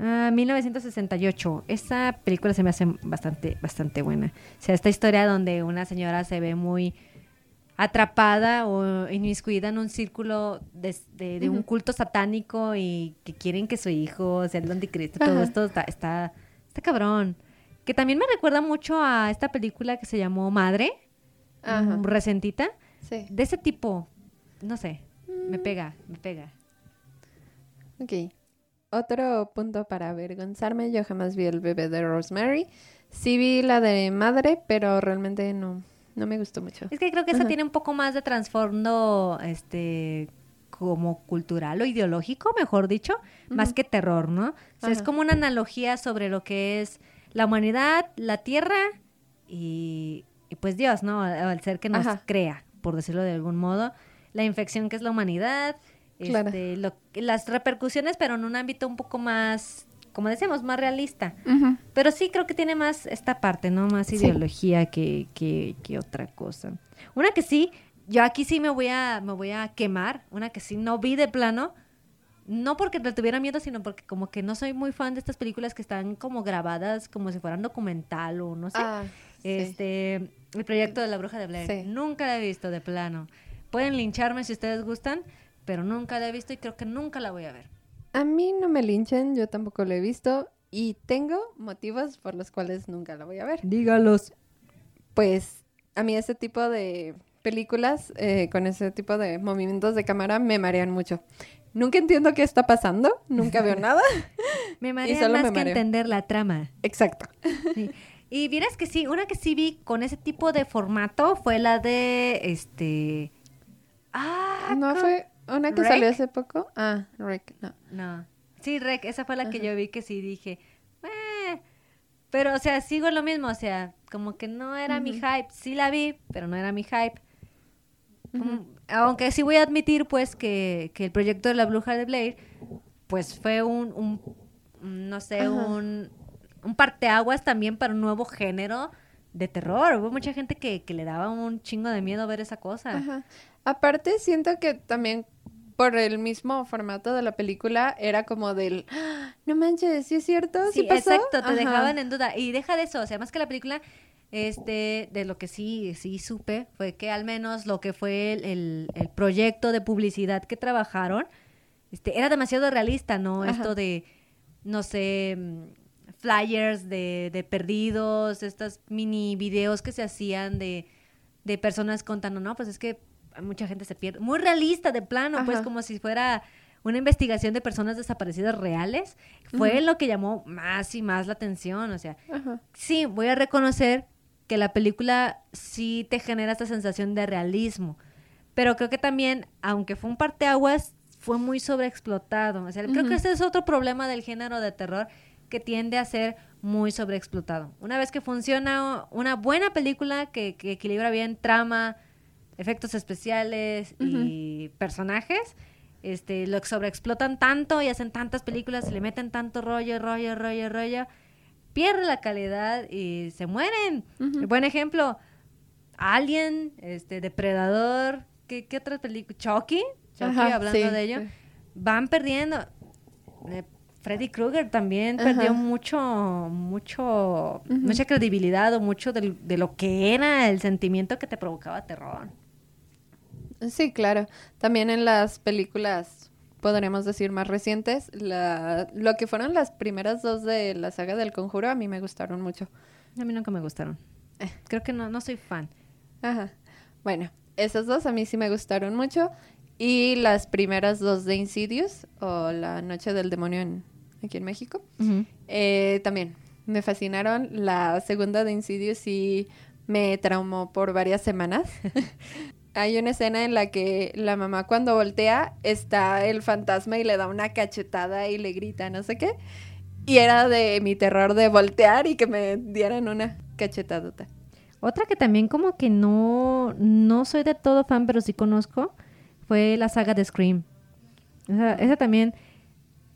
[SPEAKER 2] 1968. Ah, Esa película se me hace bastante, bastante buena. O sea, esta historia donde una señora se ve muy atrapada o inmiscuida en un círculo de, un culto satánico y que quieren que su hijo sea el anticristo. Todo esto está, está, cabrón. Que también me recuerda mucho a esta película que se llamó Madre, Resentita. De ese tipo, no sé, me mm. pega, me pega.
[SPEAKER 1] Ok. Otro punto para avergonzarme, yo jamás vi el bebé de Rosemary. Sí vi la de Madre, pero realmente no, no me gustó mucho.
[SPEAKER 2] Es que creo que esa tiene un poco más de trasfondo, este, como cultural o ideológico, mejor dicho, más que terror, ¿no? O sea, es como una analogía sobre lo que es la humanidad, la tierra y, pues Dios, ¿no? El ser que nos crea, por decirlo de algún modo. La infección que es la humanidad, este, las repercusiones, pero en un ámbito un poco más como decíamos, más realista. Pero sí creo que tiene más esta parte, ¿no? Más ideología que, que, que, otra cosa. Una que sí, yo aquí sí me voy a, me voy a quemar, una que sí no vi de plano, no porque le tuviera miedo, sino porque como que no soy muy fan de estas películas que están como grabadas como si fueran documental o no sé. Ah, este, el proyecto de la bruja de Blair. Nunca la he visto de plano. Pueden lincharme si ustedes gustan, pero nunca la he visto y creo que nunca la voy a ver.
[SPEAKER 1] A mí no me linchen, yo tampoco lo he visto y tengo motivos por los cuales nunca la voy a ver.
[SPEAKER 2] Dígalos.
[SPEAKER 1] Pues a mí ese tipo de películas eh, con ese tipo de movimientos de cámara me marean mucho. Nunca entiendo qué está pasando, nunca veo nada.
[SPEAKER 2] me marea más que entender la trama.
[SPEAKER 1] Exacto.
[SPEAKER 2] Y vieras que sí, una que sí vi con ese tipo de formato fue la de este.
[SPEAKER 1] Ah, no fue una que salió hace poco. Ah, Rec, no.
[SPEAKER 2] No. Sí, Rec, esa fue la que yo vi que sí dije. Eh". Pero, o sea, sigo lo mismo. O sea, como que no era mi hype. Sí la vi, pero no era mi hype. aunque sí voy a admitir, pues, que, que, el proyecto de la bruja de Blair, pues fue un, un no sé, un, un parteaguas también para un nuevo género de terror. Hubo mucha gente que, que le daba un chingo de miedo ver esa cosa. Ajá.
[SPEAKER 1] Aparte, siento que también por el mismo formato de la película era como del ¡Ah! no manches, ¿sí es cierto? Sí,
[SPEAKER 2] exacto, te dejaban en duda. Y deja de eso, o sea, más que la película, este, de lo que sí, sí supe, fue que al menos lo que fue el, el, proyecto de publicidad que trabajaron, este, era demasiado realista, ¿no? Esto de, no sé, mm, flyers de, de perdidos, estos mini videos que se hacían de, de personas contando, no, pues es que mucha gente se pierde. Muy realista de plano, pues como si fuera una investigación de personas desaparecidas reales. Fue lo que llamó más y más la atención. O sea, sí, voy a reconocer que la película sí te genera esta sensación de realismo. Pero creo que también, aunque fue un parteaguas, fue muy sobreexplotado. O sea, creo que ese es otro problema del género de terror que tiende a ser muy sobreexplotado. Una vez que funciona una buena película que, que equilibra bien trama, efectos especiales y personajes, este, lo sobreexplotan tanto y hacen tantas películas y le meten tanto rollo, rollo, rollo, rollo, pierde la calidad y se mueren. Buen ejemplo, Alien, este, Depredador, ¿qué, qué otras películas? Chucky, Chucky,
[SPEAKER 1] Ajá,
[SPEAKER 2] hablando
[SPEAKER 1] sí,
[SPEAKER 2] de ello,
[SPEAKER 1] sí.
[SPEAKER 2] van perdiendo. Eh, Freddy Krueger también
[SPEAKER 1] Ajá.
[SPEAKER 2] perdió mucho, mucho, mucha credibilidad o mucho del- de, lo que era el sentimiento que te provocaba terror.
[SPEAKER 1] Sí, claro. También en las películas, podríamos decir, más recientes, la, lo que fueron las primeras dos de la saga del conjuro, a mí me gustaron mucho.
[SPEAKER 2] A mí nunca me gustaron.
[SPEAKER 1] Eh.
[SPEAKER 2] Creo que no, no soy fan.
[SPEAKER 1] Ajá. Bueno, esas dos a mí sí me gustaron mucho. Y las primeras dos de Insidious, o La Noche del Demonio en, aquí en México, eh, también me fascinaron. La segunda de Insidious sí me traumó por varias semanas. Hay una escena en la que la mamá cuando voltea está el fantasma y le da una cachetada y le grita no sé qué. Y era de mi terror de voltear y que me dieran una cachetadota.
[SPEAKER 2] Otra que también como que no, no soy de todo fan, pero sí conozco, fue la saga de Scream. Esa, esa también,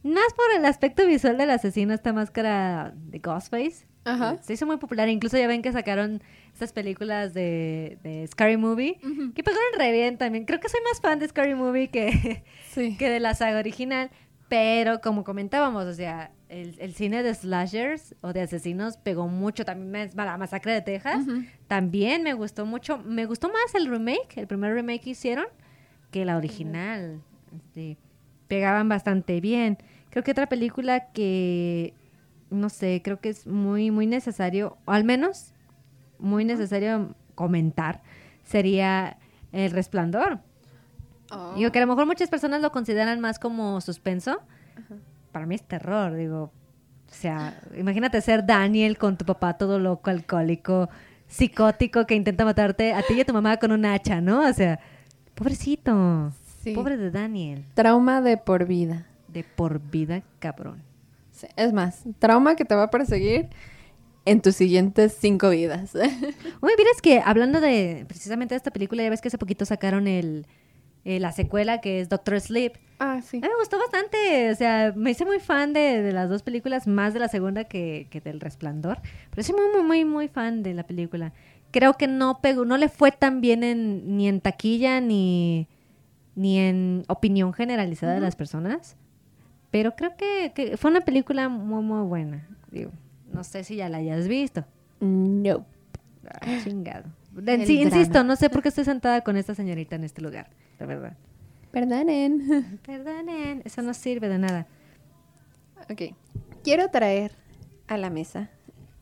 [SPEAKER 2] más por el aspecto visual del asesino, esta máscara de Ghostface.
[SPEAKER 1] Ajá.
[SPEAKER 2] Se hizo muy popular, incluso ya ven que sacaron estas películas de, de Scary Movie, que pegaron re bien también. Creo que soy más fan de Scary Movie que,
[SPEAKER 1] Sí.
[SPEAKER 2] que de la saga original. Pero como comentábamos, o sea, el, el cine de slashers o de asesinos pegó mucho. También la masacre de Texas. También me gustó mucho. Me gustó más el remake, el primer remake que hicieron, que la original. Este, pegaban bastante bien. Creo que otra película que, no sé, creo que es muy, muy necesario, o al menos muy necesario comentar, sería El Resplandor.
[SPEAKER 1] Oh.
[SPEAKER 2] Digo que a lo mejor muchas personas lo consideran más como suspenso.
[SPEAKER 1] Ajá.
[SPEAKER 2] Para mí es terror, digo. O sea, imagínate ser Daniel con tu papá todo loco, alcohólico, psicótico, que intenta matarte a ti y a tu mamá con un hacha, ¿no? O sea, pobrecito.
[SPEAKER 1] Sí.
[SPEAKER 2] Pobre de Daniel.
[SPEAKER 1] Trauma de por vida.
[SPEAKER 2] De por vida, cabrón.
[SPEAKER 1] Sí, Es más, trauma que te va a perseguir en tus siguientes cinco vidas.
[SPEAKER 2] Uy, miras que hablando de precisamente de esta película, ya ves que hace poquito sacaron el, eh, la secuela que es Doctor Sleep.
[SPEAKER 1] ah, sí.
[SPEAKER 2] A mí me gustó bastante, o sea, me hice muy fan de, de las dos películas, más de la segunda que, que del Resplandor, pero soy muy, muy, muy, muy fan de la película. Creo que no pegó, no le fue tan bien en, ni en taquilla ni, ni en opinión generalizada de las personas, pero creo que, que fue una película muy, muy buena. Digo, no sé si ya la hayas visto.
[SPEAKER 1] No.
[SPEAKER 2] Ah, chingado. De-
[SPEAKER 1] El
[SPEAKER 2] sí, insisto, no sé por qué estoy sentada con esta señorita en este lugar, la verdad.
[SPEAKER 1] Perdonen.
[SPEAKER 2] Perdonen, eso no sirve de nada.
[SPEAKER 1] ok. Quiero traer a la mesa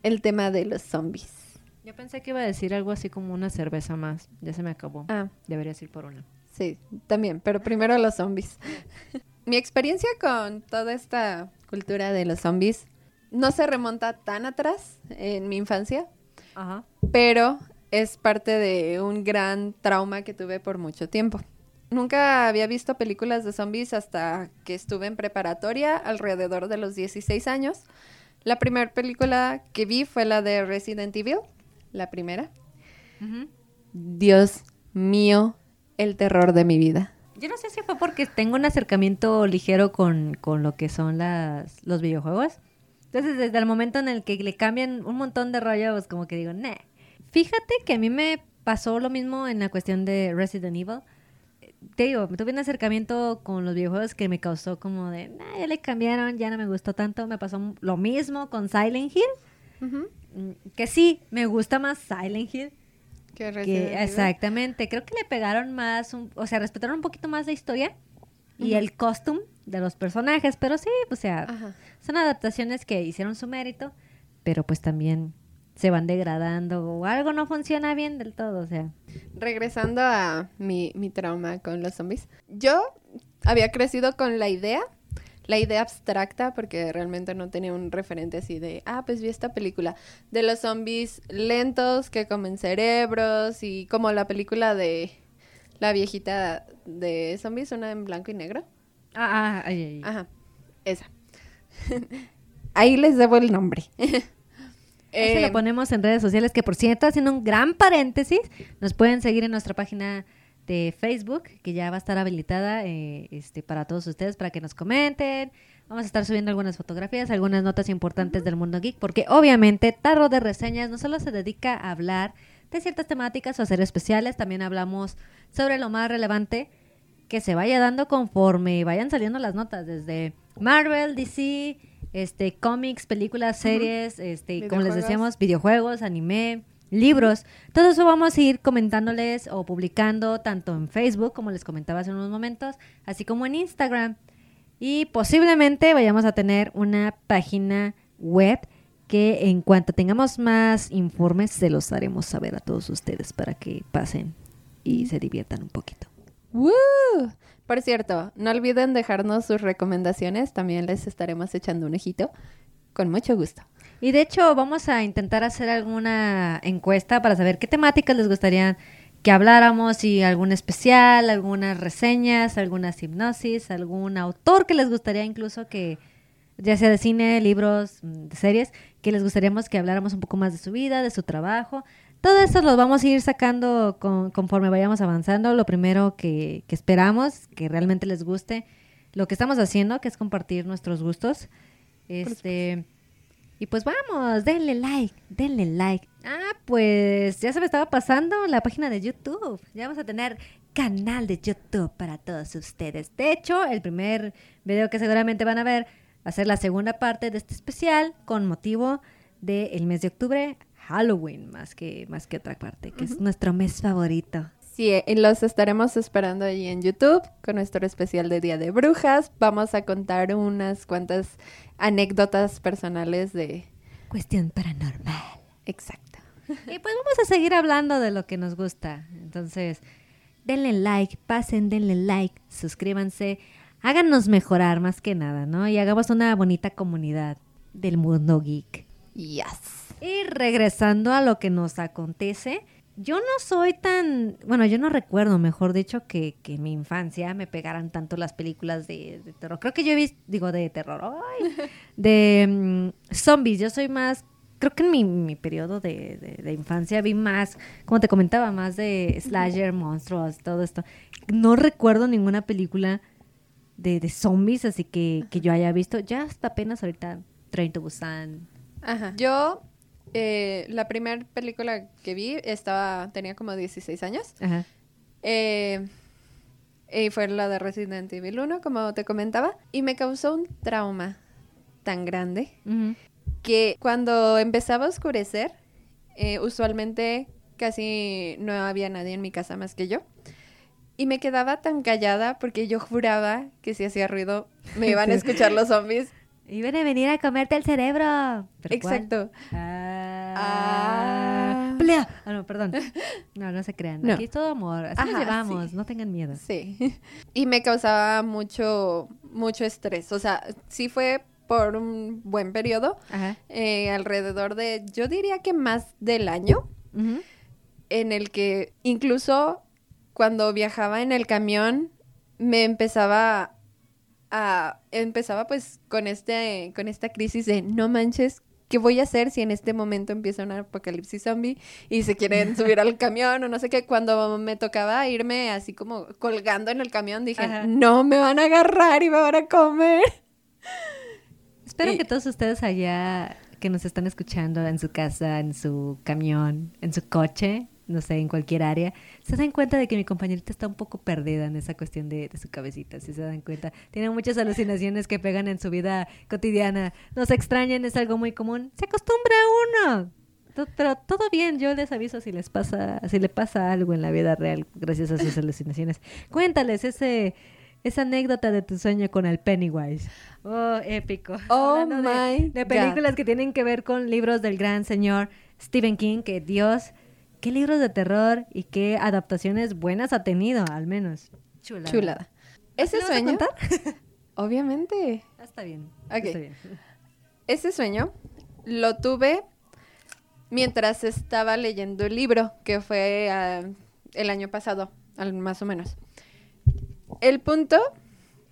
[SPEAKER 1] el tema de los zombies.
[SPEAKER 2] Yo pensé que iba a decir algo así como una cerveza más. Ya se me acabó.
[SPEAKER 1] Ah,
[SPEAKER 2] Deberías ir por una.
[SPEAKER 1] sí, también, pero primero los zombies. Mi experiencia con toda esta cultura de los zombies no se remonta tan atrás en mi infancia,
[SPEAKER 2] Ajá.
[SPEAKER 1] pero es parte de un gran trauma que tuve por mucho tiempo. Nunca había visto películas de zombies hasta que estuve en preparatoria, alrededor de los 16 años. La primera película que vi fue la de Resident Evil, la primera. Dios mío, el terror de mi vida.
[SPEAKER 2] Yo no sé si fue porque tengo un acercamiento ligero con, con lo que son las, los videojuegos. Entonces, desde el momento en el que le cambian un montón de rollo, pues como que digo, nah. Fíjate que a mí me pasó lo mismo en la cuestión de Resident Evil. Te digo, tuve un acercamiento con los videojuegos que me causó como de, nah, ya le cambiaron, ya no me gustó tanto. Me pasó lo mismo con Silent Hill. Mm, Que sí, me gusta más Silent Hill.
[SPEAKER 1] Que
[SPEAKER 2] Que, exactamente, creo que le pegaron más, un- o sea, respetaron un poquito más la historia y el costume de los personajes, pero sí, o sea,
[SPEAKER 1] Ajá.
[SPEAKER 2] son adaptaciones que hicieron su mérito, pero pues también se van degradando o algo no funciona bien del todo, o sea.
[SPEAKER 1] Regresando a mi, mi trauma con los zombies. Yo había crecido con la idea, la idea abstracta, porque realmente no tenía un referente así de, ah, pues vi esta película, de los zombies lentos que comen cerebros y como la película de la viejita de zombies, una en blanco y negro.
[SPEAKER 2] Ah, ah, ay, ay, ay.
[SPEAKER 1] Ajá, esa. Ahí les debo el nombre. Eh,
[SPEAKER 2] lo ponemos en redes sociales, que por cierto, haciendo un gran paréntesis, nos pueden seguir en nuestra página de Facebook, que ya va a estar habilitada eh, este, para todos ustedes, para que nos comenten, Vamos a estar subiendo algunas fotografías, algunas notas importantes del mundo geek, porque obviamente Tarro de Reseñas no solo se dedica a hablar de ciertas temáticas o hacer especiales, también hablamos sobre lo más relevante que se vaya dando conforme vayan saliendo las notas, desde Marvel, DC, este, cómics, películas, series, este, como les decíamos, videojuegos, anime, libros. Todo eso vamos a ir comentándoles o publicando tanto en Facebook, como les comentaba hace unos momentos, así como en Instagram. Y posiblemente vayamos a tener una página web que en cuanto tengamos más informes se los haremos saber a todos ustedes para que pasen y se diviertan un poquito.
[SPEAKER 1] Por cierto, no olviden dejarnos sus recomendaciones. También les estaremos echando un ojito. Con mucho gusto.
[SPEAKER 2] Y de hecho vamos a intentar hacer alguna encuesta para saber qué temáticas les gustaría que habláramos y algún especial, algunas reseñas, algunas hipnosis, algún autor que les gustaría incluso que, ya sea de cine, libros, mm, de series, que les gustaríamos que habláramos un poco más de su vida, de su trabajo. Todo eso lo vamos a ir sacando con- conforme vayamos avanzando. Lo primero que, que esperamos, que realmente les guste lo que estamos haciendo, que es compartir nuestros gustos. Este, y pues vamos, denle like, denle like. Ah, pues ya se me estaba pasando la página de YouTube. Ya vamos a tener canal de YouTube para todos ustedes. De hecho, el primer video que seguramente van a ver va a ser la segunda parte de este especial con motivo del mes de octubre, Halloween, más que, más que otra parte, que es nuestro mes favorito.
[SPEAKER 1] Sí, eh, y los estaremos esperando ahí en YouTube con nuestro especial de Día de Brujas. Vamos a contar unas cuantas anécdotas personales de...
[SPEAKER 2] Cuestión paranormal.
[SPEAKER 1] Exacto.
[SPEAKER 2] Y pues vamos a seguir hablando de lo que nos gusta. Entonces, denle like, pasen, denle like, suscríbanse, háganos mejorar más que nada, ¿no? Y hagamos una bonita comunidad del mundo geek.
[SPEAKER 1] Yes.
[SPEAKER 2] Y regresando a lo que nos acontece, yo no soy tan, bueno, yo no recuerdo, mejor dicho, que, que en mi infancia me pegaran tanto las películas de, de terror. Creo que yo he visto, digo, de terror, ay, de mm, zombies. Yo soy más, creo que en mi, mi periodo de, de- de infancia vi más, como te comentaba, más de slasher, monstruos, todo esto. No recuerdo ninguna película de, de zombies, así que, que yo haya visto. Ya hasta apenas ahorita, Train to Busan.
[SPEAKER 1] Ajá. Yo, eh, la primera película que vi estaba, tenía como 16 años.
[SPEAKER 2] Ajá.
[SPEAKER 1] Eh, y fue la de Resident Evil 1, como te comentaba. Y me causó un trauma tan grande
[SPEAKER 2] Ujú.
[SPEAKER 1] que cuando empezaba a oscurecer, eh, usualmente casi no había nadie en mi casa más que yo. Y me quedaba tan callada porque yo juraba que si hacía ruido me iban a escuchar los zombies.
[SPEAKER 2] Iban a venir a comerte el cerebro.
[SPEAKER 1] Exacto.
[SPEAKER 2] Ah.
[SPEAKER 1] Ah.
[SPEAKER 2] Pelea. Ah, no, perdón. No, no se crean.
[SPEAKER 1] No.
[SPEAKER 2] Aquí es todo amor. Así nos
[SPEAKER 1] Ajá,
[SPEAKER 2] llevamos.
[SPEAKER 1] sí.
[SPEAKER 2] No tengan miedo.
[SPEAKER 1] Sí. Y me causaba mucho, mucho estrés. O sea, sí fue por un buen periodo,
[SPEAKER 2] Ajá.
[SPEAKER 1] eh, alrededor de, yo diría que más del año, en el que incluso cuando viajaba en el camión me empezaba a empezaba pues con este con esta crisis de no manches ¿Qué voy a hacer si en este momento empieza un apocalipsis zombie y se quieren subir al camión o no sé qué? Cuando me tocaba irme así como colgando en el camión, dije,
[SPEAKER 2] Ajá.
[SPEAKER 1] no, me van a agarrar y me van a comer.
[SPEAKER 2] Espero
[SPEAKER 1] Y-
[SPEAKER 2] que todos ustedes allá que nos están escuchando en su casa, en su camión, en su coche, no sé, en cualquier área, se den cuenta de que mi compañerita está un poco perdida en esa cuestión de, de su cabecita, si se dan cuenta. Tiene muchas alucinaciones que pegan en su vida cotidiana. Nos extrañan, es algo muy común. Se acostumbra uno. Pero todo bien, yo les aviso si les pasa, si le pasa algo en la vida real gracias a sus alucinaciones. Cuéntales ese, esa anécdota de tu sueño con el Pennywise. Oh, épico.
[SPEAKER 1] Oh
[SPEAKER 2] Hablando de-
[SPEAKER 1] my
[SPEAKER 2] de
[SPEAKER 1] God.
[SPEAKER 2] películas que tienen que ver con libros del gran señor Stephen King, que Dios, qué libros de terror y qué adaptaciones buenas ha tenido, al menos. Chulada.
[SPEAKER 1] Chulada. Ese
[SPEAKER 2] ¿Lo vas a
[SPEAKER 1] sueño,
[SPEAKER 2] contar?
[SPEAKER 1] obviamente,
[SPEAKER 2] Ah, Está bien.
[SPEAKER 1] Ok.
[SPEAKER 2] Está bien.
[SPEAKER 1] ese sueño lo tuve mientras estaba leyendo el libro, que fue ah, el año pasado, más o menos. El punto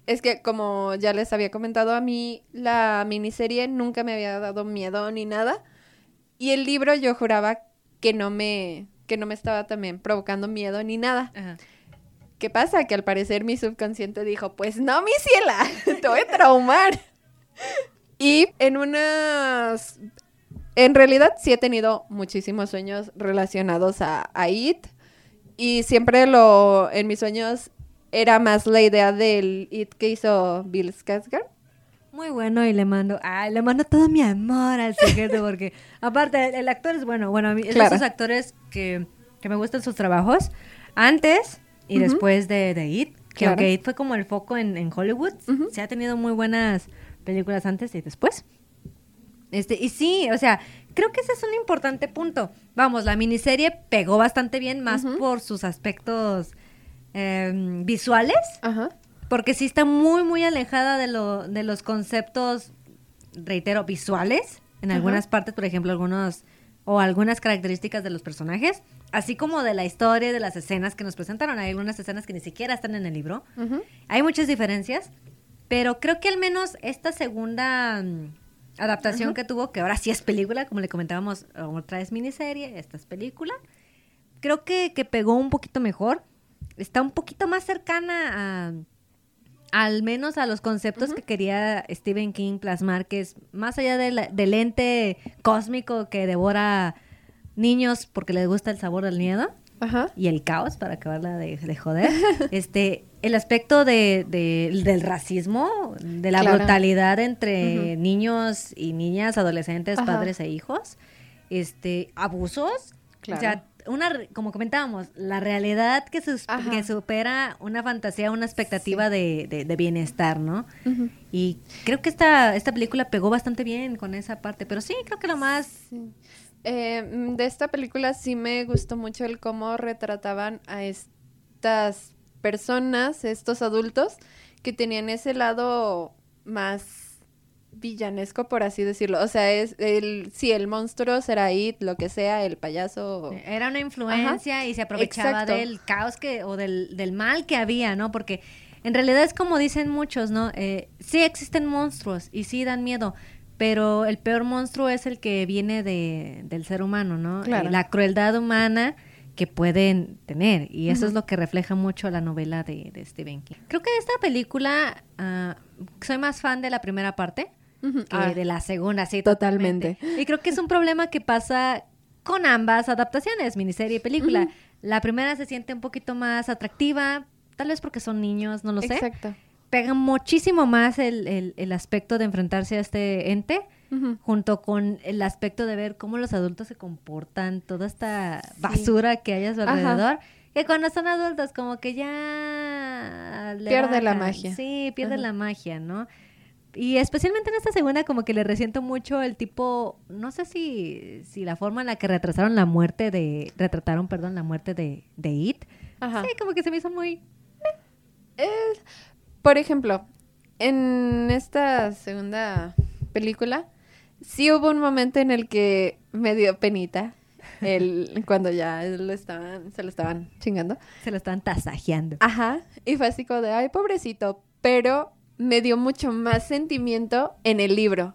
[SPEAKER 1] es que, como ya les había comentado, a mí la miniserie nunca me había dado miedo ni nada. Y el libro yo juraba que no me, que no me estaba también provocando miedo ni nada.
[SPEAKER 2] Ajá.
[SPEAKER 1] ¿Qué pasa? Que al parecer mi subconsciente dijo, pues no, mi ciela, te voy a traumar. Y en unas... En realidad sí he tenido muchísimos sueños relacionados a, a It. Y siempre lo... En mis sueños era más la idea del It que hizo Bill Skarsgård.
[SPEAKER 2] Muy bueno y le mando, ay, le mando todo mi amor al sujeto porque aparte el, el actor es bueno, bueno, a mí es de
[SPEAKER 1] Claro.
[SPEAKER 2] esos actores que, que me gustan sus trabajos antes y después de, de It, que
[SPEAKER 1] Claro.
[SPEAKER 2] aunque It fue como el foco en, en Hollywood, se ha tenido muy buenas películas antes y después. Este, y sí, o sea, creo que ese es un importante punto. Vamos, la miniserie pegó bastante bien, más por sus aspectos em, visuales,
[SPEAKER 1] Ajá.
[SPEAKER 2] Porque sí está muy, muy alejada de, lo, de los conceptos, reitero, visuales, en algunas partes, por ejemplo, algunos o algunas características de los personajes, así como de la historia y de las escenas que nos presentaron. Hay algunas escenas que ni siquiera están en el libro. Hay muchas diferencias, pero creo que al menos esta segunda mm, adaptación que tuvo, que ahora sí es película, como le comentábamos, otra es miniserie, esta es película, creo que, que pegó un poquito mejor. Está un poquito más cercana a al menos a los conceptos que quería Stephen King plasmar, que es más allá de la- del ente cósmico que devora niños porque les gusta el sabor del miedo
[SPEAKER 1] Ajá.
[SPEAKER 2] y el caos para acabarla de, de joder. este, el aspecto de, de- del racismo, de la
[SPEAKER 1] Claro.
[SPEAKER 2] brutalidad entre niños y niñas, adolescentes,
[SPEAKER 1] Ajá.
[SPEAKER 2] padres e hijos, este, abusos,
[SPEAKER 1] Claro.
[SPEAKER 2] o sea, una, como comentábamos, la realidad que, sus-
[SPEAKER 1] Ajá.
[SPEAKER 2] que supera una fantasía, una expectativa de, de- de bienestar, ¿no? Y creo que esta, esta película pegó bastante bien con esa parte, pero sí, creo que lo más...
[SPEAKER 1] Sí. Eh, mm, de esta película sí me gustó mucho el cómo retrataban a estas personas, estos adultos, que tenían ese lado más villanesco, por así decirlo. O sea, es el, sí, el monstruo será It, lo que sea, el payaso.
[SPEAKER 2] Era una influencia y se aprovechaba
[SPEAKER 1] Exacto.
[SPEAKER 2] del caos que, o del, del mal que había, ¿no? Porque en realidad es como dicen muchos, ¿no? Eh, sí existen monstruos y sí dan miedo, pero el peor monstruo es el que viene de, del ser humano, ¿no?
[SPEAKER 1] Claro.
[SPEAKER 2] Eh, la crueldad humana que pueden tener. Y eso es lo que refleja mucho la novela de, de Stephen King. Creo que esta película ah, soy más fan de la primera parte Que
[SPEAKER 1] Ah,
[SPEAKER 2] de la segunda, sí,
[SPEAKER 1] Totalmente.
[SPEAKER 2] totalmente. Y creo que es un problema que pasa con ambas adaptaciones, miniserie y película. La primera se siente un poquito más atractiva, tal vez porque son niños, no lo sé.
[SPEAKER 1] Exacto.
[SPEAKER 2] Pega muchísimo más el, el- el aspecto de enfrentarse a este ente, junto con el aspecto de ver cómo los adultos se comportan, toda esta
[SPEAKER 1] Sí.
[SPEAKER 2] basura que hay a su
[SPEAKER 1] Ajá.
[SPEAKER 2] alrededor. Que cuando son adultos, como que ya. le
[SPEAKER 1] Pierde la magia.
[SPEAKER 2] Sí, pierde
[SPEAKER 1] Ajá.
[SPEAKER 2] la magia, ¿no? Y especialmente en esta segunda, como que le resiento mucho el tipo. No sé si, si la forma en la que retrasaron la muerte de. Retrataron, perdón, la muerte de, de It.
[SPEAKER 1] Ajá.
[SPEAKER 2] Sí, como que se me hizo muy.
[SPEAKER 1] Eh, por ejemplo, en esta segunda película, sí hubo un momento en el que me dio penita. El, cuando ya lo estaban, se lo estaban chingando.
[SPEAKER 2] Se lo estaban tasajeando.
[SPEAKER 1] Ajá. Y fue así como de, ay, pobrecito. Pero me dio mucho más sentimiento en el libro.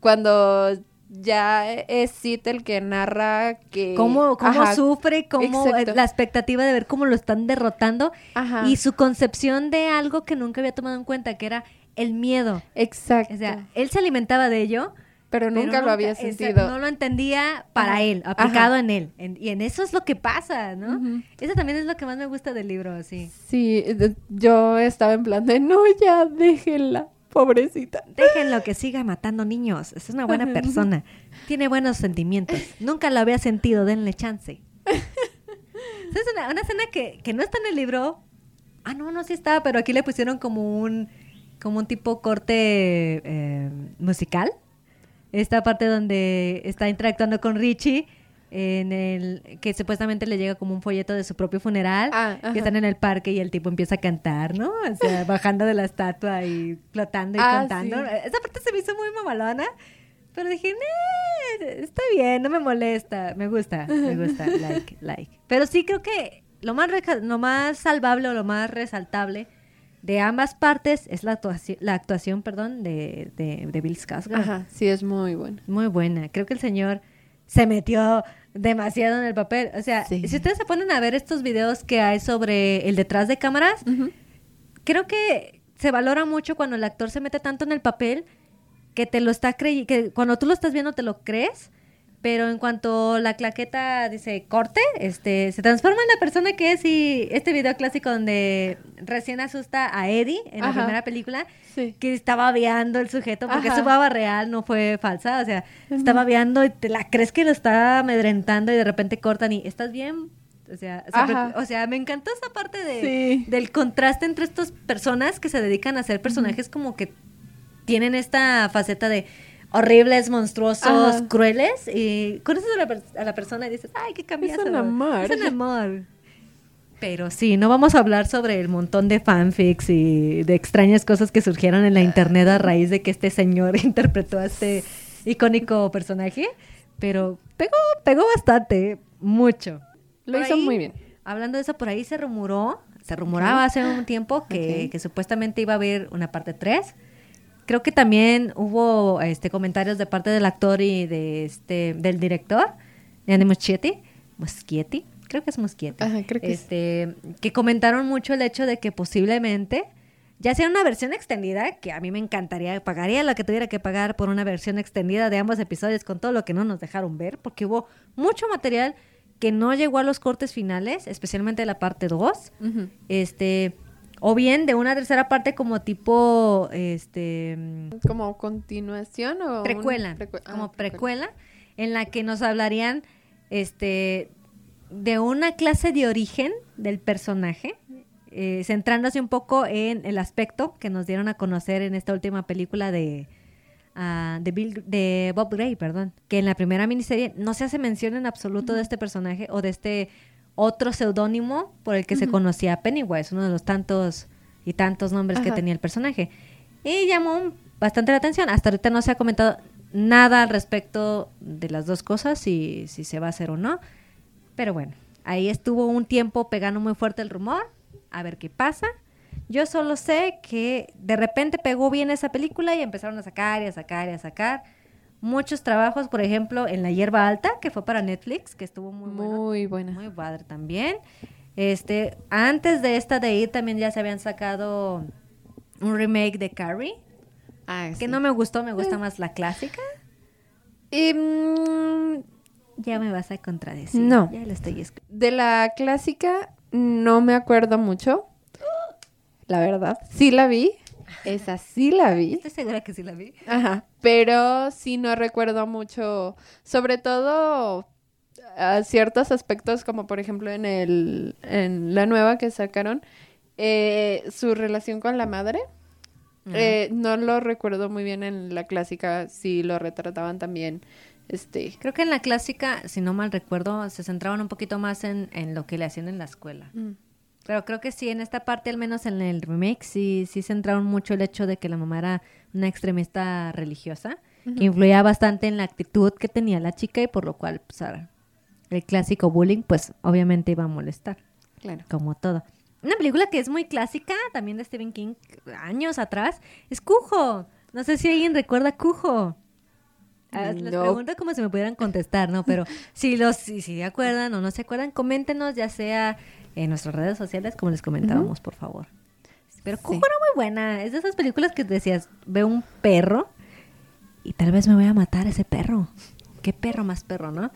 [SPEAKER 1] Cuando ya es Sid el que narra que...
[SPEAKER 2] cómo, cómo
[SPEAKER 1] Ajá,
[SPEAKER 2] sufre, cómo
[SPEAKER 1] exacto.
[SPEAKER 2] eh, la expectativa de ver cómo lo están derrotando
[SPEAKER 1] Ajá.
[SPEAKER 2] y su concepción de algo que nunca había tomado en cuenta, que era el miedo.
[SPEAKER 1] Exacto.
[SPEAKER 2] O sea, él se alimentaba de ello,
[SPEAKER 1] pero
[SPEAKER 2] pero
[SPEAKER 1] nunca lo había sentido.
[SPEAKER 2] no lo entendía para
[SPEAKER 1] Ajá.
[SPEAKER 2] él, aplicado
[SPEAKER 1] Ajá.
[SPEAKER 2] en él. En- y en eso es lo que pasa, ¿no? Eso también es lo que más me gusta del libro, sí.
[SPEAKER 1] Sí, de- yo estaba en plan de, no, ya, déjenla, pobrecita.
[SPEAKER 2] Déjenlo que siga matando niños. Es una buena persona. Tiene buenos sentimientos. Nunca lo había sentido. Denle chance. Es una, una escena que, que no está en el libro. Ah, no, no, sí está, pero aquí le pusieron como un, como un tipo corte eh, musical. Esta parte donde está interactuando con Richie, en el que supuestamente le llega como un folleto de su propio funeral,
[SPEAKER 1] Ah,
[SPEAKER 2] que están en el parque y el tipo empieza a cantar, ¿no? O sea, bajando de la estatua y flotando y
[SPEAKER 1] Ah,
[SPEAKER 2] cantando.
[SPEAKER 1] sí.
[SPEAKER 2] Esa parte se me hizo muy mamalona. Pero dije, "Nee, está bien, no me molesta, me gusta, me gusta, like, like. Pero sí creo que lo más, lo más salvable o lo más resaltable de ambas partes es la actuación, la actuación perdón, de, de, de Bill Skarsgård.
[SPEAKER 1] Ajá, sí, es muy bueno.
[SPEAKER 2] Muy buena. Creo que el señor se metió demasiado en el papel. O sea,
[SPEAKER 1] Sí.
[SPEAKER 2] si ustedes se ponen a ver estos videos que hay sobre el detrás de cámaras, creo que se valora mucho cuando el actor se mete tanto en el papel que te lo está creyendo, que cuando tú lo estás viendo te lo crees, pero en cuanto la claqueta dice corte, este, se transforma en la persona que es y este video clásico donde recién asusta a Eddie en la primera película,
[SPEAKER 1] Sí.
[SPEAKER 2] que estaba viando el sujeto, porque
[SPEAKER 1] Ajá.
[SPEAKER 2] su baba real no fue falsa, o sea, estaba viando y te la crees que lo está amedrentando y de repente cortan y ¿estás bien? O sea, o sea, me encantó esa parte de,
[SPEAKER 1] Sí.
[SPEAKER 2] del contraste entre estas personas que se dedican a ser personajes como que tienen esta faceta de horribles, monstruosos,
[SPEAKER 1] Ajá.
[SPEAKER 2] crueles y conoces a la, a la persona y dices, ay, qué cambiazo.
[SPEAKER 1] un amor.
[SPEAKER 2] Es un amor. Pero sí, no vamos a hablar sobre el montón de fanfics y de extrañas cosas que surgieron en la internet a raíz de que este señor interpretó a este icónico personaje, pero pegó, pegó bastante, mucho.
[SPEAKER 1] Lo
[SPEAKER 2] Por
[SPEAKER 1] hizo
[SPEAKER 2] ahí,
[SPEAKER 1] muy bien.
[SPEAKER 2] Hablando de eso, por ahí se rumoró, se rumoraba hace un tiempo que, que supuestamente iba a haber una parte 3. Creo que también hubo este comentarios de parte del actor y de este del director, Gianni Muschietti, Muschietti, creo que es Muschietti.
[SPEAKER 1] Ajá, creo que
[SPEAKER 2] este, que comentaron mucho el hecho de que posiblemente ya sea una versión extendida, que a mí me encantaría, pagaría lo que tuviera que pagar por una versión extendida de ambos episodios con todo lo que no nos dejaron ver, porque hubo mucho material que no llegó a los cortes finales, especialmente la parte 2.
[SPEAKER 1] Ujú.
[SPEAKER 2] Este, o bien de una tercera parte como tipo este mm,
[SPEAKER 1] ¿Como continuación o...?
[SPEAKER 2] precuela,
[SPEAKER 1] precue- ah,
[SPEAKER 2] como precuela, en la que nos hablarían este de una clase de origen del personaje, eh, centrándose un poco en el aspecto que nos dieron a conocer en esta última película de ah, de, Bill- de Bob Gray, perdón, que en la primera miniserie no se hace mención en absoluto de este personaje o de este otro seudónimo por el que se conocía a Pennywise, uno de los tantos y tantos nombres que tenía el personaje. Y llamó bastante la atención. Hasta ahorita no se ha comentado nada al respecto de las dos cosas, si, si se va a hacer o no. Pero bueno, ahí estuvo un tiempo pegando muy fuerte el rumor. A ver qué pasa. Yo solo sé que de repente pegó bien esa película y empezaron a sacar y a sacar y a sacar muchos trabajos, por ejemplo, en La Hierba Alta, que fue para Netflix, que estuvo muy, bueno.
[SPEAKER 1] Muy buena.
[SPEAKER 2] Muy padre también. Este, antes de esta de ir también ya se habían sacado un remake de Carrie,
[SPEAKER 1] Ah,
[SPEAKER 2] que
[SPEAKER 1] sí.
[SPEAKER 2] no me gustó, me gusta
[SPEAKER 1] Eh.
[SPEAKER 2] más la clásica.
[SPEAKER 1] Y, mm,
[SPEAKER 2] Ya me vas a contradecir.
[SPEAKER 1] No.
[SPEAKER 2] Ya lo estoy
[SPEAKER 1] de la clásica no me acuerdo mucho. La verdad. Sí la vi. Esa sí la vi.
[SPEAKER 2] Estoy segura que sí la vi.
[SPEAKER 1] Ajá. Pero sí no recuerdo mucho. Sobre todo a ciertos aspectos, como por ejemplo en el en la nueva que sacaron, eh, su relación con la madre. Eh, no lo recuerdo muy bien en la clásica, si lo retrataban también. Este.
[SPEAKER 2] Creo que en la clásica, si no mal recuerdo, se centraban un poquito más en, en lo que le hacían en la escuela.
[SPEAKER 1] mm,
[SPEAKER 2] Pero creo que sí, en esta parte, al menos en el remake, sí, sí centraron mucho el hecho de que la mamá era una extremista religiosa, que influía bastante en la actitud que tenía la chica y por lo cual, pues, ahora, el clásico bullying, pues, obviamente iba a molestar,
[SPEAKER 1] Claro.
[SPEAKER 2] como todo. Una película que es muy clásica, también de Stephen King, años atrás, es Cujo. No sé si alguien recuerda Cujo. Ah, Les
[SPEAKER 1] No.
[SPEAKER 2] pregunto como si me pudieran contestar, ¿no? Pero si los si, si se acuerdan o no se acuerdan, coméntenos ya sea en nuestras redes sociales, como les comentábamos, por favor. Pero Cujo
[SPEAKER 1] Sí.
[SPEAKER 2] era muy buena. Es de esas películas que decías, veo un perro y tal vez me voy a matar a ese perro. ¿Qué perro más perro, no?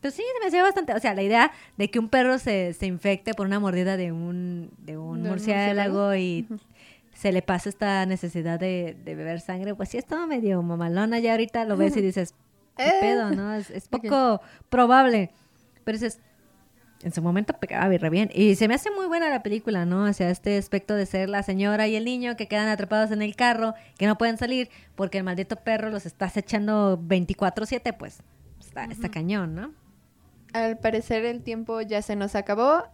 [SPEAKER 2] Pero sí, se me hacía bastante... O sea, la idea de que un perro se, se infecte por una mordida de un, de un
[SPEAKER 1] ¿De un
[SPEAKER 2] murciélago
[SPEAKER 1] murciélago?
[SPEAKER 2] y se le pasa esta necesidad de, de beber sangre, pues sí, es todo medio mamalona. Ya ahorita lo ves y dices, ¿qué
[SPEAKER 1] Eh.
[SPEAKER 2] pedo, no? Es, poco probable. Pero dices, en su momento pegaba re bien. Y se me hace muy buena la película, ¿no? O sea, este aspecto de ser la señora y el niño que quedan atrapados en el carro, que no pueden salir porque el maldito perro los está acechando 24-7, pues está, está cañón, ¿no?
[SPEAKER 1] Al parecer el tiempo ya se nos acabó.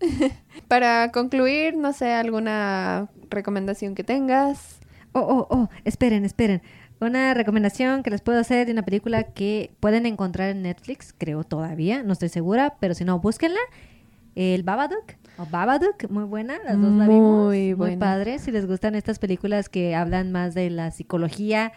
[SPEAKER 1] Para concluir, no sé, alguna recomendación que tengas.
[SPEAKER 2] Oh, oh, oh, esperen, esperen. Una recomendación que les puedo hacer de una película que pueden encontrar en Netflix, creo todavía, no estoy segura, pero si no, búsquenla. El Babadook, o Babadook, muy buena, las dos la vimos.
[SPEAKER 1] Muy
[SPEAKER 2] Muy padre, si les gustan estas películas que hablan más de la psicología,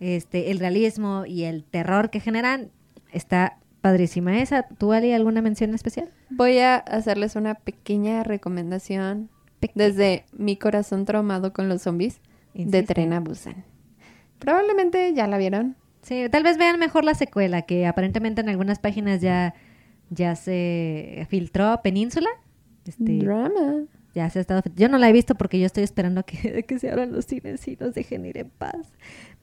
[SPEAKER 2] este, el realismo y el terror que generan, está padrísima esa. ¿Tú, Ali, alguna mención especial?
[SPEAKER 1] Voy a hacerles una pequeña recomendación desde mi corazón traumado con los zombies de. Tren a Busan. Probablemente ya la vieron.
[SPEAKER 2] Sí, tal vez vean mejor la secuela, que aparentemente en algunas páginas ya, ya se filtró Península. Este,
[SPEAKER 1] Drama.
[SPEAKER 2] ya se ha estado. Yo no la he visto porque yo estoy esperando que, que se abran los cines y nos dejen ir en paz.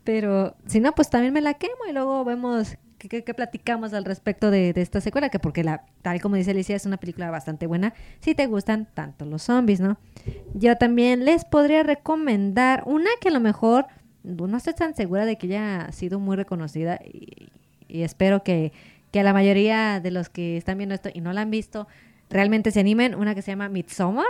[SPEAKER 2] Pero si no, pues también me la quemo y luego vemos qué, qué- qué platicamos al respecto de, de esta secuela, que porque la, tal como dice Alicia, es una película bastante buena si te gustan tanto los zombies, ¿no? Yo también les podría recomendar una que a lo mejor no estoy tan segura de que haya sido muy reconocida y, y espero que, que a la mayoría de los que están viendo esto y no la han visto realmente se animen. Una que se llama Midsommar.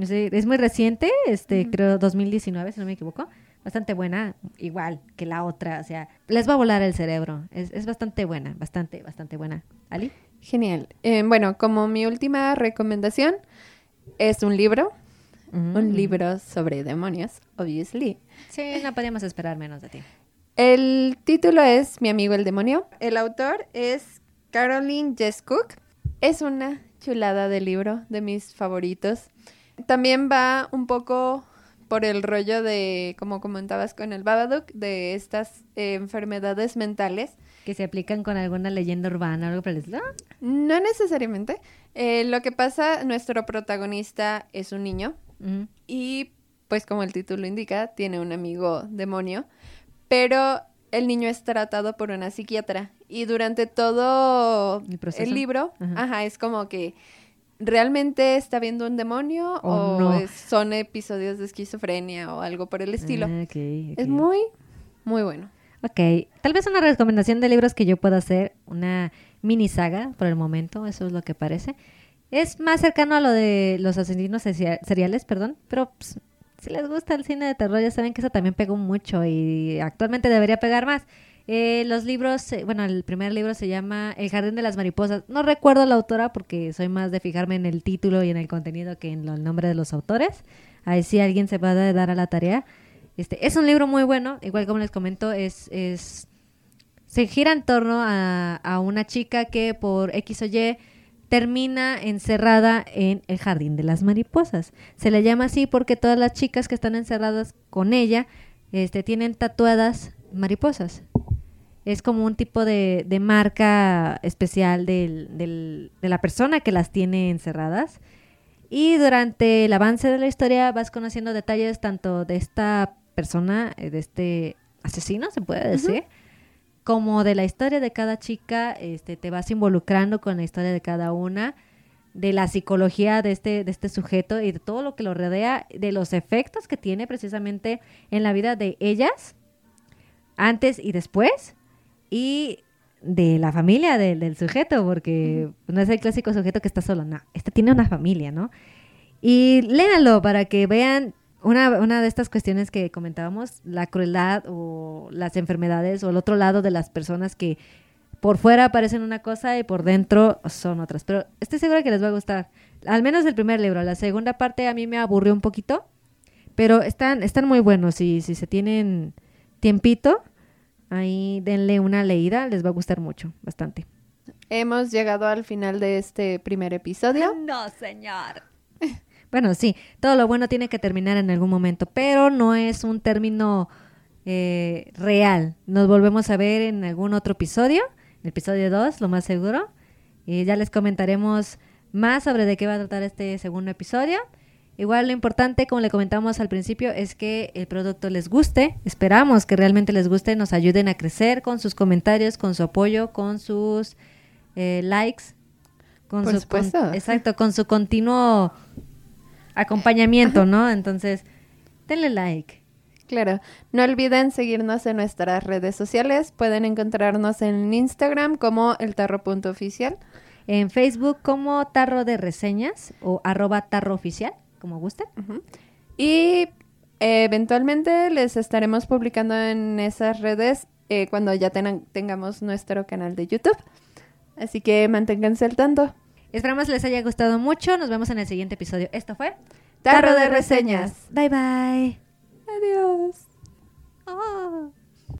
[SPEAKER 2] Es muy reciente, este,
[SPEAKER 1] Ujú.
[SPEAKER 2] creo 2019, si no me equivoco. Bastante buena, igual que la otra. O sea, les va a volar el cerebro. Es, es bastante buena, bastante, bastante buena. ¿Ali?
[SPEAKER 1] Genial. Eh, bueno, como mi última recomendación es un libro.
[SPEAKER 2] Mm.
[SPEAKER 1] Un libro sobre demonios, obviously.
[SPEAKER 2] Sí, no podíamos esperar menos de ti.
[SPEAKER 1] El título es Mi amigo el demonio. El autor es Caroline Jess Cook. Es una chulada de libro, de mis favoritos. También va un poco por el rollo de, como comentabas con el Babadook, de estas eh, enfermedades mentales.
[SPEAKER 2] Que se aplican con alguna leyenda urbana o algo por el estilo.
[SPEAKER 1] No necesariamente. Eh, lo que pasa, nuestro protagonista es un niño
[SPEAKER 2] Mm.
[SPEAKER 1] y, pues como el título indica, tiene un amigo demonio, pero el niño es tratado por una psiquiatra y durante todo
[SPEAKER 2] El proceso.
[SPEAKER 1] libro,
[SPEAKER 2] Ajá.
[SPEAKER 1] ajá, es como que realmente está viendo un demonio
[SPEAKER 2] O
[SPEAKER 1] o,
[SPEAKER 2] no.
[SPEAKER 1] es- son episodios de esquizofrenia o algo por el estilo.
[SPEAKER 2] Ah,
[SPEAKER 1] Es muy, muy bueno.
[SPEAKER 2] Ok, tal vez una recomendación de libros que yo pueda hacer, una mini saga por el momento, eso es lo que parece. Es más cercano a lo de los asesinos seria- seriales, perdón, pero pues, si les gusta el cine de terror ya saben que eso también pegó mucho y actualmente debería pegar más. Eh, los libros, bueno, el primer libro se llama El Jardín de las Mariposas. No recuerdo la autora porque soy más de fijarme en el título y en el contenido que en el nombre de los autores. Ahí sí alguien se va a dar a la tarea. Este, es un libro muy bueno, igual como les comento, es, es se gira en torno a, a una chica que por X o Y termina encerrada en el jardín de las mariposas. Se le llama así porque todas las chicas que están encerradas con ella este, tienen tatuadas mariposas. Es como un tipo de, de marca especial del- del- de la persona que las tiene encerradas. Y durante el avance de la historia vas conociendo detalles tanto de esta persona, eh, de este asesino, se puede decir, como de la historia de cada chica, este, te vas involucrando con la historia de cada una, de la psicología de este, de este sujeto y de todo lo que lo rodea, de los efectos que tiene precisamente en la vida de ellas, antes y después, y de la familia del- del sujeto, porque no es el clásico sujeto que está solo, no, este tiene una familia, ¿no? Y léanlo para que vean una, una de estas cuestiones que comentábamos, la crueldad o las enfermedades o el otro lado de las personas que por fuera parecen una cosa y por dentro son otras. Pero estoy segura que les va a gustar. Al menos el primer libro. La segunda parte a mí me aburrió un poquito, pero están, están muy buenos. Y si se tienen tiempito, ahí denle una leída, les va a gustar mucho, bastante.
[SPEAKER 1] Hemos llegado al final de este primer episodio.
[SPEAKER 2] No, señor. Bueno, sí, todo lo bueno tiene que terminar en algún momento, pero no es un término eh, real. Nos volvemos a ver en algún otro episodio, el episodio 2, lo más seguro. Y ya les comentaremos más sobre de qué va a tratar este segundo episodio. Igual lo importante, como le comentamos al principio, es que el producto les guste. Esperamos que realmente les guste, nos ayuden a crecer con sus comentarios, con su apoyo, con sus eh, likes. Con
[SPEAKER 1] Por
[SPEAKER 2] su con-
[SPEAKER 1] supuesto.
[SPEAKER 2] exacto, con su continuo acompañamiento, ¿no? Entonces, denle like.
[SPEAKER 1] Claro, no olviden seguirnos en nuestras redes sociales. Pueden encontrarnos en Instagram como eltarro.oficial.
[SPEAKER 2] En Facebook como Tarro de Reseñas o arroba Tarro Oficial, como gusten.
[SPEAKER 1] Y eh, eventualmente les estaremos publicando en esas redes eh, cuando ya tengamos nuestro canal de YouTube. Así que manténganse al tanto.
[SPEAKER 2] Esperamos les haya gustado mucho. Nos vemos en el siguiente episodio. Esto fue
[SPEAKER 1] Tarro de reseñas.
[SPEAKER 2] Bye bye.
[SPEAKER 1] Adiós.
[SPEAKER 2] Oh.